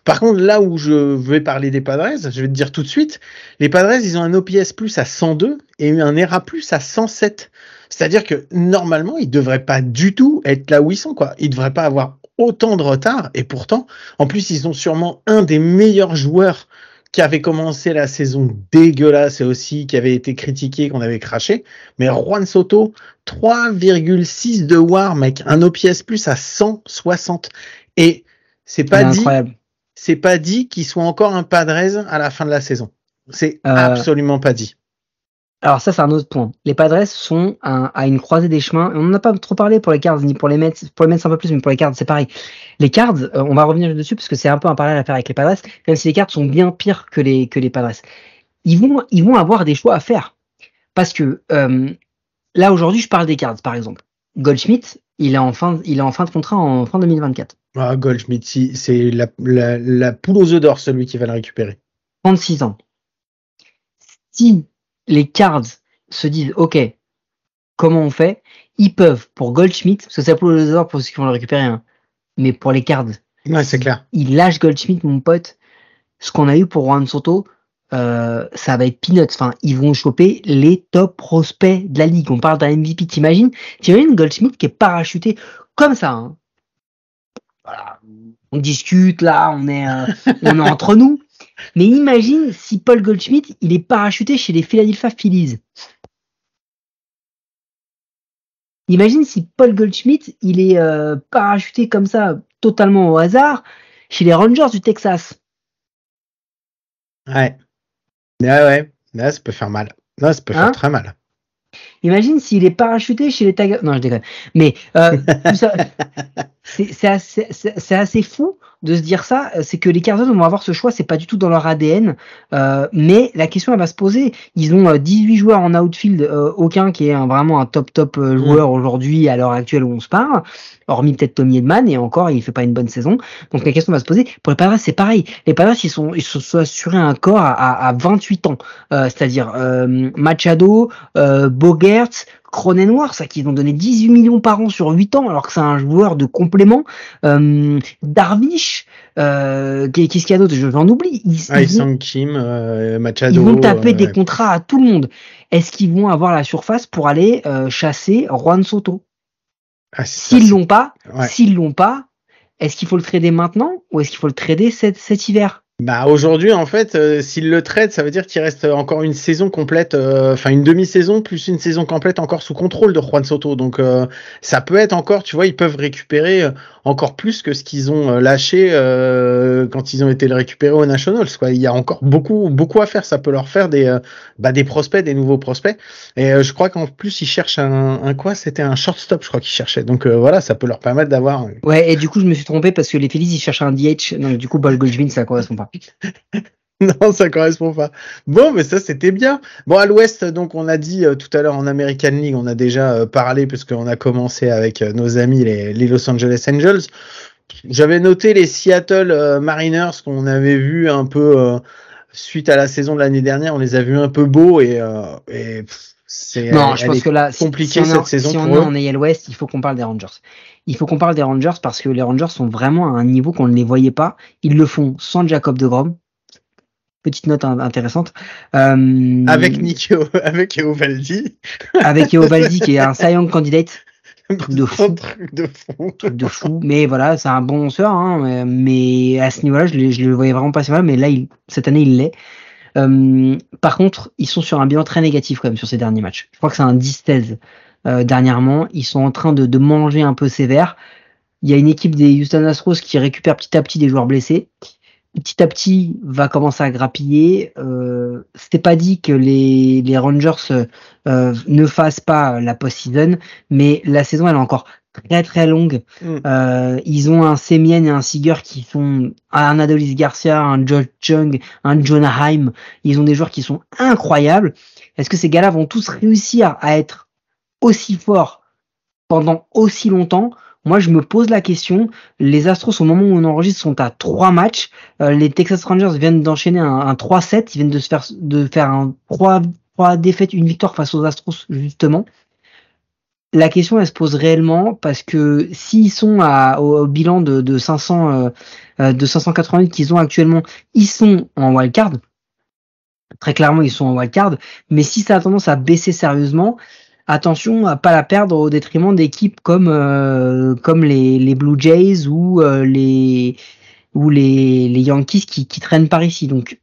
Par contre, là où je vais parler des Padres, je vais te dire tout de suite, les Padres, ils ont un OPS plus à 102 et un ERA plus à 107. C'est-à-dire que normalement, ils devraient pas du tout être là où ils sont, quoi. Ils devraient pas avoir autant de retard. Et pourtant, en plus, ils ont sûrement un des meilleurs joueurs qui avait commencé la saison dégueulasse et aussi qui avait été critiqué, qu'on avait craché. Mais Juan Soto, 3,6 de war, mec. Un OPS plus à 160. Et c'est pas dit, incroyable. C'est pas dit qu'il soit encore un Padres à la fin de la saison. C'est Euh, absolument pas dit. Alors ça, c'est un autre point. Les Padres sont à, à une croisée des chemins. On n'en a pas trop parlé pour les Cards ni pour les Mets. Pour les Mets un peu plus, mais pour les Cards, c'est pareil. Les Cards, euh, on va revenir dessus parce que c'est un peu un parallèle à faire avec les Padres, même si les Cards sont bien pires que les que les Padres. Ils vont ils vont avoir des choix à faire parce que euh, là aujourd'hui, je parle des Cards par exemple. Goldschmidt, il est en fin il est en fin de contrat en fin 2024. Ah, Goldschmidt, si- c'est la, la, la poule aux œufs d'or, celui qui va le récupérer. 36 ans. Si les Cards se disent, OK, comment on fait Ils peuvent, pour Goldschmidt, parce que ça pour les heures pour ceux qui vont le récupérer, hein, mais pour les Cards, Ouais, c'est clair. ils lâchent Goldschmidt, mon pote. Ce qu'on a eu pour Juan Soto, euh, ça va être peanuts. Enfin, ils vont choper les top prospects de la ligue. On parle d'un MVP. T'imagines? T'imagines Goldschmidt qui est parachuté comme ça. hein? Voilà. On discute là, on est, euh, [LAUGHS] on est entre nous. Mais imagine si Paul Goldschmidt, il est parachuté chez les Philadelphia Phillies. Imagine si Paul Goldschmidt, il est euh, parachuté comme ça, totalement au hasard, chez les Rangers du Texas. Ouais. Ouais, ouais. Là, ça peut faire mal. Non, ça peut Hein faire très mal. Imagine s'il est parachuté chez les Tigers. Non, je déconne. Mais euh, tout ça, [LAUGHS] c'est assez, c'est- c'est assez fou de se dire ça. C'est que les Cardinals vont avoir ce choix, c'est pas du tout dans leur ADN. Euh, mais la question elle va se poser. Ils ont euh, 18 joueurs en outfield, euh, aucun qui est un- vraiment un top top euh, joueur aujourd'hui à l'heure actuelle où on se parle. Hormis peut-être Tommy Edman et encore il fait pas une bonne saison. Donc la question va se poser. Pour les Padres c'est pareil. Les Padres ils sont ils se sont assurés un corps à, à, à 28 ans, Euh, c'est-à-dire euh, Machado, euh, Bogerts, Cronenworth, ça qui ont donné 18 millions par an sur 8 ans, alors que c'est un joueur de complément. Euh, Darvish, euh, qu'est- qu'est-ce qu'il y a d'autre? Je- J'en oublie. Ils, Ah, ils vont, Kim, euh, Machado. ils vont taper euh, des contrats à tout le monde. Est-ce qu'ils vont avoir la surface pour aller euh, chasser Juan Soto? Ah, S'ils l'ont pas, ouais. s'ils l'ont pas, est-ce qu'il faut le trader maintenant ou est-ce qu'il faut le trader cet, cet hiver? Bah aujourd'hui en fait, euh, s'il le trade, ça veut dire qu'il reste encore une saison complète, euh, enfin une demi-saison plus une saison complète encore sous contrôle de Juan Soto. Donc euh, ça peut être encore, tu vois, ils peuvent récupérer euh, encore plus que ce qu'ils ont euh, lâché quand ils ont été le récupérer aux Nationals. Quoi, il y a encore beaucoup beaucoup à faire. Ça peut leur faire des bah, des prospects, des nouveaux prospects. Et je crois qu'en plus ils cherchent un, un quoi? C'était un shortstop, je crois qu'ils cherchaient. Donc voilà, ça peut leur permettre d'avoir Ouais, et du coup je me suis trompé parce que les Phillies ils cherchent un DH, donc du coup Ball Goldschmidt ça correspond pas. [LAUGHS] Non, ça correspond pas. Bon, mais ça c'était bien. Bon, à l'Ouest, donc on a dit euh, tout à l'heure en American League, on a déjà euh, parlé parce qu'on a commencé avec euh, nos amis les, les Los Angeles Angels. j'avais noté les Seattle Mariners qu'on avait vu un peu suite à la saison de l'année dernière. On les a vus un peu beaux et, et c'est Non, elle- je pense que là, si- compliquée si on cette saison si on pour est eux. en AL West, il faut qu'on parle des Rangers. Il faut qu'on parle des Rangers parce que les Rangers sont vraiment à un niveau qu'on ne les voyait pas. Ils le font sans Jacob de Grom. Petite note in- intéressante. Euh, avec Nick [LAUGHS] avec Eovaldi. avec Eovaldi qui est un Cy Young candidate. [LAUGHS] Truc de fou. Un truc de fou. truc de fou. Mais voilà, c'est un bon lanceur. Hein, mais- à ce niveau-là, je, je le voyais vraiment pas si mal. Mais là, il, cette année, il l'est. Euh, par contre, ils sont sur un bilan très négatif quand même sur ces derniers matchs. Je crois que c'est un 10-16 euh, dernièrement. Ils sont en train de, de manger un peu sévère. Il y a une équipe des Houston Astros qui récupère petit à petit des joueurs blessés. Petit à petit, va commencer à grappiller. Euh, C'était pas dit que les, les Rangers euh, ne fassent pas la post-season, mais la saison elle est encore très très longue. Mm. Euh, ils ont un Semien et un Seager qui sont un Adolis Garcia, un Josh Jung, un Jonah Heim. Ils ont des joueurs qui sont incroyables. Est-ce que ces gars-là vont tous réussir à être aussi forts pendant aussi longtemps Moi, je me pose la question. Les Astros, au moment où on enregistre, sont à trois matchs. Euh, les Texas Rangers viennent d'enchaîner un, un 3-7. Ils viennent de se faire de faire un 3, 3 défaites, une victoire face aux Astros justement la question elle se pose réellement parce que s'ils sont à, au, au bilan de, de 500 euh, euh, de 588 qu'ils ont actuellement, ils sont en wildcard. Très clairement, ils sont en wildcard. Mais si ça a tendance à baisser sérieusement, attention à pas la perdre au détriment d'équipes comme euh, comme les, les Blue Jays ou euh, les ou les, les Yankees qui, qui traînent par ici. Donc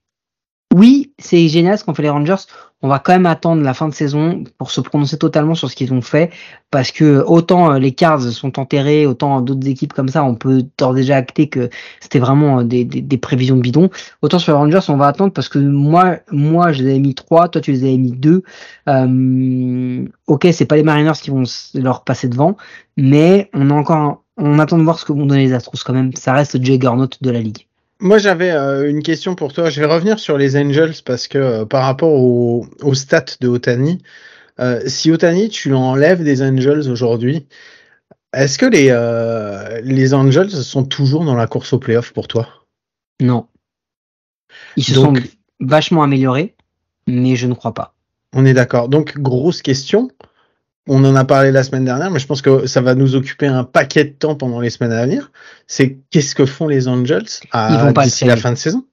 oui, c'est génial ce qu'ont fait les Rangers. On va quand même attendre la fin de saison pour se prononcer totalement sur ce qu'ils ont fait, parce que autant euh, les Cards sont enterrés, autant d'autres équipes comme ça, on peut d'ores déjà acter que c'était vraiment euh, des, des, des prévisions de bidon. Autant sur les Rangers, on va attendre parce que moi, moi, je les avais mis trois, toi tu les avais mis deux. Euh, ok, c'est pas les Mariners qui vont leur passer devant, mais on a encore, on attend de voir ce que vont donner les Astros quand même. Ça reste le juggernaut de la ligue. Moi, j'avais euh, une question pour toi. Je vais revenir sur les Angels parce que euh, par rapport au, au stats de Otani, euh, si Otani, tu l'enlèves des Angels aujourd'hui, est-ce que les, les Angels sont toujours dans la course au playoff pour toi? Non. Ils se Donc- sont vachement améliorés, mais je ne crois pas. On est d'accord. Donc, grosse question. On en a parlé la semaine dernière, mais je pense que ça va nous occuper un paquet de temps pendant les semaines à venir. C'est qu'est-ce que font les Angels à, d'ici la fin de saison?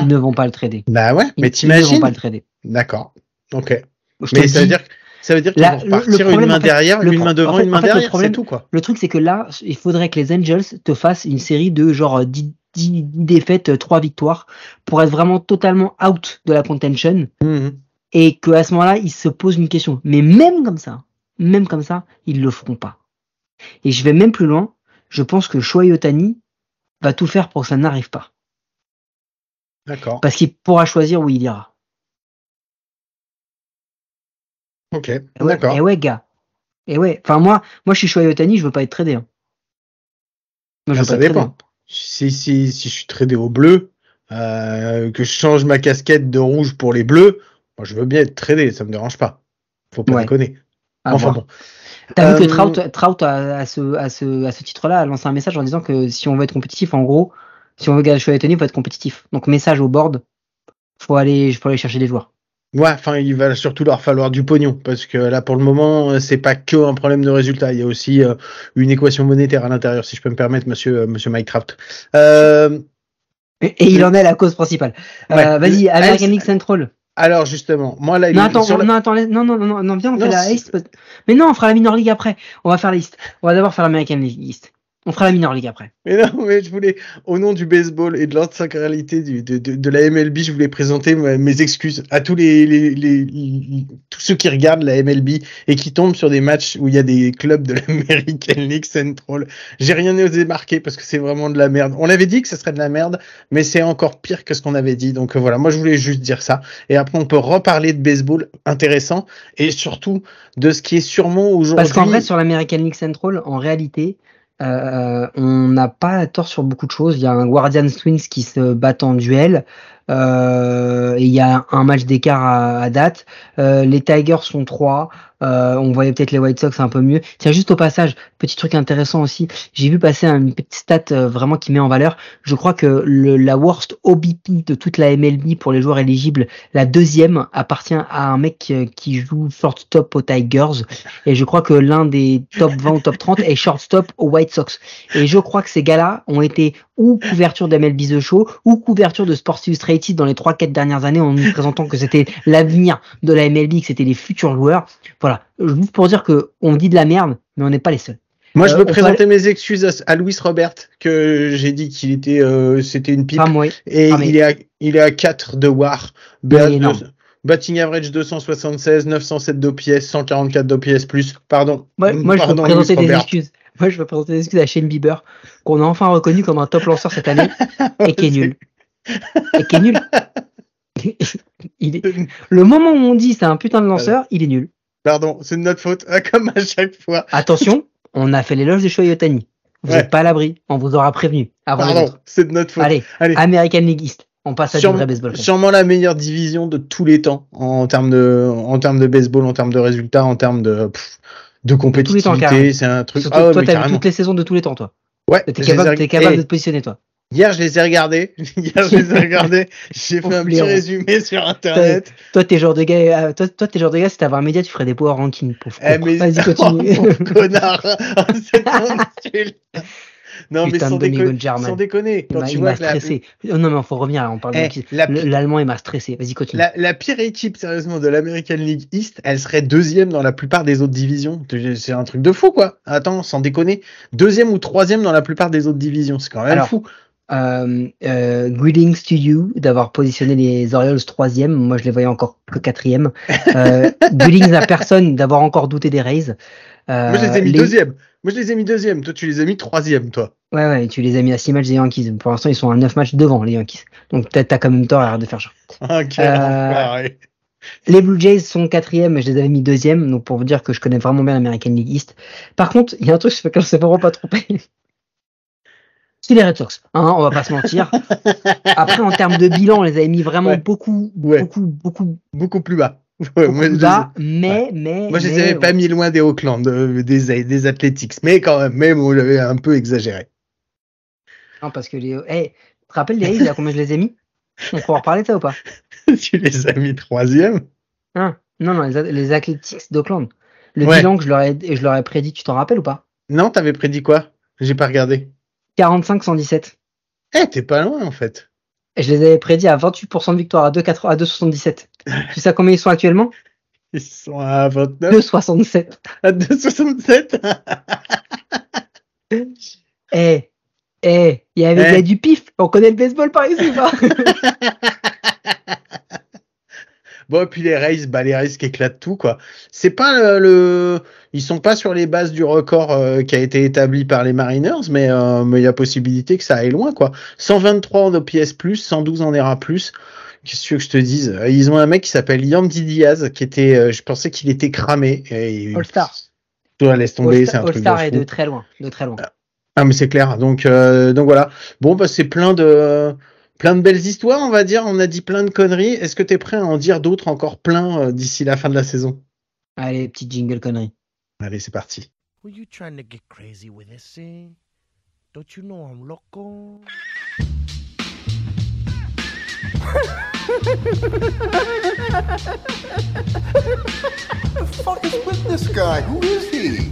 Ils ne vont pas le trader. Bah ouais, Ils, mais ils ne vont t'imagines pas le trader. D'accord. Ok. Je Mais ça veut dire, ça veut dire qu'ils vont repartir problème, une main en fait, derrière, une main devant, en fait- une main en fait, le derrière, c'est tout quoi. le truc, c'est que là, il faudrait que les Angels te fassent une série de genre 10, 10 défaites, 3 victoires, pour être vraiment totalement out de la contention, Mhm. et qu'à ce moment-là, ils se posent une question. Mais même comme ça, même comme ça, ils le feront pas. Et je vais même plus loin. Je pense que Shohei Otani va tout faire pour que ça n'arrive pas. D'accord. Parce qu'il pourra choisir où il ira. Ok. Et ouais, D'accord. Et ouais, gars. Et ouais. Enfin, moi, moi, je suis Shohei Otani, je veux pas être tradé. hein. Moi, je Ah, veux ça pas être tradé. dépend. Si, si, si je suis tradé au bleu, euh, que je change ma casquette de rouge pour les bleus, moi je veux bien être tradé, ça me dérange pas. Faut pas Ouais. déconner. À enfin voir. bon. T'as vu Euh, que Trout, Trout à, à ce, à ce, à ce titre-là, a lancé un message en disant que si on veut être compétitif, en gros, si on veut gagner Shohei Otani, il faut être compétitif. Donc, message au board, faut aller, faut aller chercher des joueurs. Ouais, enfin, il va surtout leur falloir du pognon parce que là, pour le moment, euh, c'est pas que un problème de résultat. Il y a aussi euh, une équation monétaire à l'intérieur, si je peux me permettre, monsieur, euh, monsieur Mike Trout. Euh, Et, et il en est la cause principale. Euh, Ouais. Vas-y, American League Central. Alors, justement, moi, là, il Non, est attends, sur la- non, attends, non, non, non, non, viens, on Non, fait la East. parce- Mais non, on fera la Minor League après. On va faire la East. On va d'abord faire l'American League East. On fera la Minor League après. Mais non, mais je voulais, au nom du baseball et de l'intégralité de, de, de la MLB, je voulais présenter mes excuses à tous les, les, les- les- tous ceux qui regardent la MLB et qui tombent sur des matchs où il y a des clubs de l'American League Central. J'ai rien osé marquer parce que c'est vraiment de la merde. On avait dit que ce serait de la merde, mais c'est encore pire que ce qu'on avait dit. Donc euh, voilà, moi je voulais juste dire ça. Et après, on peut reparler de baseball intéressant et surtout de ce qui est sûrement aujourd'hui. Parce qu'en vrai, sur l'American League Central, en réalité, on n'a pas tort sur beaucoup de choses. Il y a un Guardians Twins qui se battent en duel. Euh, il y a un match d'écart à, date. Euh, les Tigers sont trois. Euh, on voyait peut-être les White Sox un peu mieux. Tiens, juste au passage, petit truc intéressant aussi. J'ai vu passer une petite stat euh, vraiment qui met en valeur. Je crois que le, la worst OBP de toute la MLB pour les joueurs éligibles, la deuxième appartient à un mec qui joue shortstop aux Tigers. Et je crois que l'un des top 20 ou top 30 est shortstop aux White Sox. Et je crois que ces gars-là ont été ou couverture d'MLB The Show ou couverture de Sports Illustrated dans les 3-4 dernières années en nous présentant que c'était l'avenir de la MLB, que c'était les futurs joueurs. Voilà, juste pour dire que on dit de la merde, mais on n'est pas les seuls. Moi, je Euh, veux présenter mes excuses à, à Louis Robert, que j'ai dit qu'il était, euh, c'était une pipe. Pas moi. Et Ah, mais- il, est à, il est à 4 de War. De- Batting average 276, 907 d'OPS, 144 d'OPS plus. Pardon. Moi, moi je veux Pardon, présenter Louis des Robert. excuses. Moi, je veux présenter des excuses à Shane Bieber, qu'on a enfin reconnu comme un top lanceur cette année, [LAUGHS] et qui est nul. Et qui est nul. [LAUGHS] il est... Le moment où on dit c'est un putain de lanceur, il est nul. Pardon, c'est de notre faute, [LAUGHS] comme à chaque fois. Attention, on a fait l'éloge de Shohei Otani. Vous Ouais. n'êtes pas à l'abri, on vous aura prévenu. Avant Pardon, c'est de notre faute. Allez, Allez. American League East. On passe à Sûrement- du vrai baseball. Sûrement la meilleure division de tous les temps en termes de, en termes de baseball, en termes de résultats, en termes de, pff, de compétitivité. C'est un truc. Surtout, Ah ouais, toi, t'as vu toutes les saisons de tous les temps, toi. Ouais, T'es ai capable, capable de te positionner, toi. Hier, je les ai regardés. [LAUGHS] Hier, je les ai regardés. J'ai fait un petit résumé sur Internet. Toi, t'es genre de gars, euh, toi, toi, t'es genre de gars, si t'avais un média, tu ferais des power rankings. Pauvre Eh, mais... Vas-y, [LAUGHS] Oh, continue. pauvre connard. [LAUGHS] Oh, c'est insulte. Non, mais Putain sans, de Domingo déco- German. sans déconner. Il Quand tu il vois la, stressé. Oh, non, mais faut revenir, on parle Eh, de la, L'allemand, il m'a stressé. Vas-y, continue. la, la pire équipe, sérieusement, de l'American League East, elle serait deuxième dans la plupart des autres divisions. C'est un truc de fou, quoi. Attends, sans déconner. Deuxième ou troisième dans la plupart des autres divisions. C'est quand même Alors, fou. Euh, euh, greetings to you d'avoir positionné les Orioles troisième. Moi, je les voyais encore que quatrième. Euh, [LAUGHS] greetings à personne d'avoir encore douté des Rays. Euh, Moi, je les ai mis les- deuxième. Moi, je les ai mis deuxième. Toi, tu les as mis troisième, toi. Ouais, ouais, tu les as mis à 6 matchs des Yankees. Pour l'instant, ils sont à 9 matchs devant les Yankees. Donc, t'as t'as quand même tort, arrête de faire [LAUGHS] genre. Euh, enfoiré. Les Blue Jays sont quatrième, mais je les avais mis deuxième, donc pour vous dire que je connais vraiment bien l'American League East. Par contre, il y a un truc sur lequel on s'est vraiment pas trompé. C'est les Red Sox, hein, on va pas se mentir. [LAUGHS] Après, en termes de bilan, on les avait mis vraiment Ouais. beaucoup, Ouais. beaucoup, beaucoup, Beaucoup plus bas. [LAUGHS] Ouais, beaucoup moi, je plus bas, mais, mais, Moi, je les avais pas mis loin des Oakland, euh, des, des Athletics, mais quand même, même, on l'avait un peu exagéré. Non, parce que les, hey, tu te rappelles les Rays, à combien je les ai mis? On pourra en reparler de ça ou pas? [LAUGHS] tu les as mis troisième? Hein? Non, non, les, les Athletics d'Oakland. Le bilan que je leur ai, je leur ai prédit, tu t'en rappelles ou pas? Non, t'avais prédit quoi? J'ai pas regardé. 45-117. Eh, t'es pas loin, en fait. Et je les avais prédits à 28% de victoire à 2,80 à 2,77. [LAUGHS] tu sais à combien ils sont actuellement? Ils sont à 29, 2,67. à 2,67. [LAUGHS] Eh, eh, il y avait Eh. du pif. On connaît le baseball par ici, ou pas? [LAUGHS] Bon, et puis les Rays, bah, les Rays qui éclatent tout, quoi. C'est pas le, le- ils sont pas sur les bases du record euh, qui a été établi par les Mariners, mais euh, mais il y a possibilité que ça aille loin, quoi. 123 en OPS+, 112 en ERA+. Qu'est-ce que tu veux que je te dise? Ils ont un mec qui s'appelle Yandy Diaz, qui était, euh, je pensais qu'il était cramé. Et, All-Star. Toi, laisse tomber, c'est un All-Star truc All-Star de est fou. de très loin, de très loin. Ah mais c'est clair. Donc donc voilà. Bon bah c'est plein de plein de belles histoires, on va dire. On a dit plein de conneries. Est-ce que t'es prêt à en dire d'autres encore plein euh, d'ici la fin de la saison? Allez, petite jingle connerie. Allez, c'est parti. Were you trying to get crazy with this thing? Don't you know I'm loco? the fuck is with this guy? Who is he?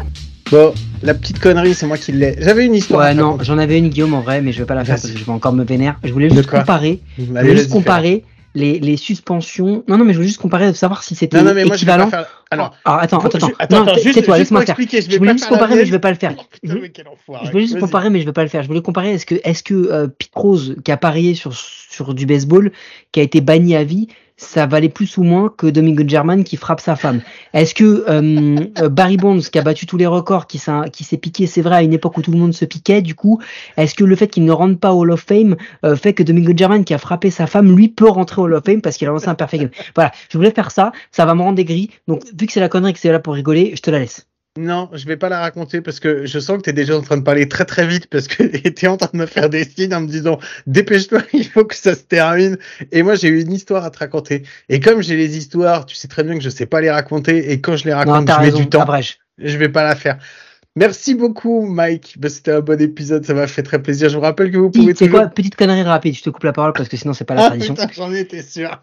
Bon, la petite connerie, c'est moi qui l'ai. J'avais une histoire. Ouais, non, j'en avais une Guillaume en vrai, mais je vais pas la faire parce que je vais encore me vénère. Je voulais juste comparer, je voulais juste comparer les, les suspensions. Non, non, mais je voulais juste comparer de savoir si c'était Non non mais moi je vais équivalent. pas faire. Alors. Alors, attends, attends, je- attends. attends, non, juste- juste laisse-moi faire. je voulais juste comparer, mais je vais pas le faire. Je- voulais juste comparer, mais je vais pas le faire. Je voulais comparer, est-ce que, est-ce que euh, Pete Rose, qui a parié sur, sur du baseball, qui a été banni à vie, ça valait plus ou moins que Domingo German qui frappe sa femme Est-ce que euh, euh, Barry Bonds, qui a battu tous les records, qui s'est, piqué, c'est vrai, à une époque où tout le monde se piquait, du coup, est-ce que le fait qu'il ne rentre pas au Hall of Fame euh, fait que Domingo German, qui a frappé sa femme, lui peut rentrer au Hall of Fame parce qu'il a lancé un perfect game? Voilà, je voulais faire ça, ça va me rendre aigri. Donc, vu que c'est la connerie que c'est là pour rigoler, je te la laisse. Non, je vais pas la raconter parce que je sens que tu es déjà en train de parler très très vite parce que [LAUGHS] tu es en train de me faire des signes en me disant dépêche-toi, [LAUGHS] il faut que ça se termine. Et moi j'ai eu une histoire à te raconter. Et comme j'ai les histoires, tu sais très bien que je sais pas les raconter et quand je les raconte, je mets raison, du temps. abrège. Je vais pas la faire. Merci beaucoup Mike, Bah, c'était un bon épisode, ça m'a fait très plaisir. Je vous rappelle que vous pouvez C'est toujours... quoi? Petite connerie rapide, je te coupe la parole parce que sinon c'est pas la Ah tradition. j'en étais sûr.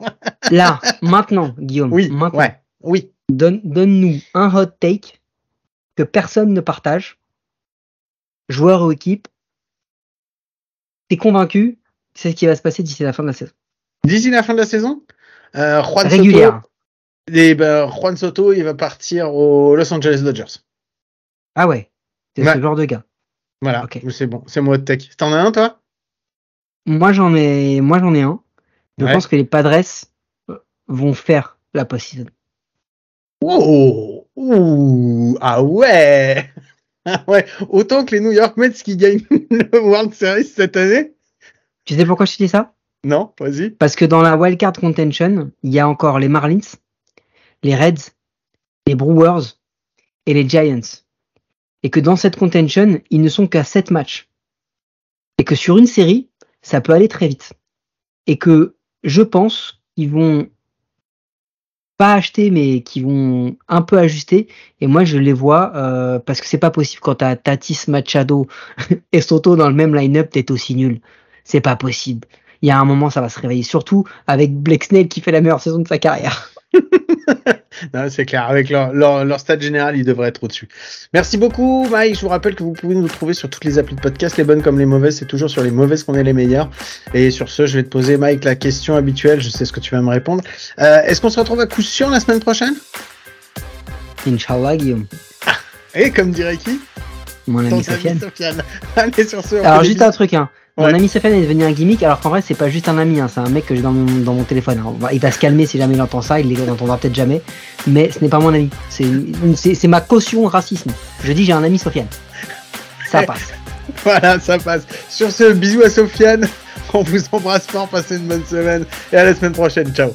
Là, maintenant, Guillaume, Oui, maintenant, ouais, oui. donne, donne-nous un hot take que personne ne partage, joueur ou équipe. T'es convaincu, c'est ce qui va se passer d'ici la fin de la saison. D'ici la fin de la saison, euh, Juan Régulière. Soto, et ben, Juan Soto, il va partir aux Los Angeles Dodgers. Ah ouais, c'est Ouais. ce genre de gars. Voilà, Ok. c'est bon, c'est moi de tech. T'en as un toi? Moi j'en ai, moi j'en ai un. Je Ouais. pense que les Padres euh, vont faire la post-season. Oh, ouh, ah ouais, [LAUGHS] ah ouais, autant que les New York Mets qui gagnent [LAUGHS] le World Series cette année. Tu sais pourquoi je te dis ça? Non, vas-y. Parce que dans la wildcard contention, il y a encore les Marlins, les Reds, les Brewers et les Giants. Et que dans cette contention, ils ne sont qu'à 7 matchs. Et que sur une série, ça peut aller très vite. Et que je pense qu'ils vont pas acheter, mais qui vont un peu ajuster. Et moi, je les vois euh, parce que c'est pas possible quand t'as Tatis, Machado [LAUGHS] et Soto dans le même line-up d'être aussi nul. C'est pas possible. Il y a un moment, ça va se réveiller. Surtout avec Blake Snell qui fait la meilleure saison de sa carrière. [LAUGHS] [LAUGHS] Non, c'est clair, avec leur, leur, leur stade général, ils devraient être au-dessus. Merci beaucoup, Mike. Je vous rappelle que vous pouvez nous trouver sur toutes les applis de podcast, les bonnes comme les mauvaises. C'est toujours sur les mauvaises qu'on est les meilleurs. Et sur ce, je vais te poser, Mike, la question habituelle. Je sais ce que tu vas me répondre. Euh, Est-ce qu'on se retrouve à coup sûr la semaine prochaine? Inch'Allah, Guillaume. Et comme dirait qui? Mon ami Sofiane. [LAUGHS] Allez, sur ce, Alors juste un truc, hein. Mon ami Sofiane est devenu un gimmick, alors qu'en vrai c'est pas juste un ami, hein. c'est un mec que j'ai dans mon, dans mon téléphone. Va- il va se calmer si jamais il entend ça, il l'entendra peut-être jamais, mais ce n'est pas mon ami. C'est ma caution racisme. Je dis j'ai un ami Sofiane. Ça passe. [LAUGHS] Voilà, ça passe. Sur ce, bisous à Sofiane. On vous embrasse fort, passez une bonne semaine. Et à la semaine prochaine. Ciao.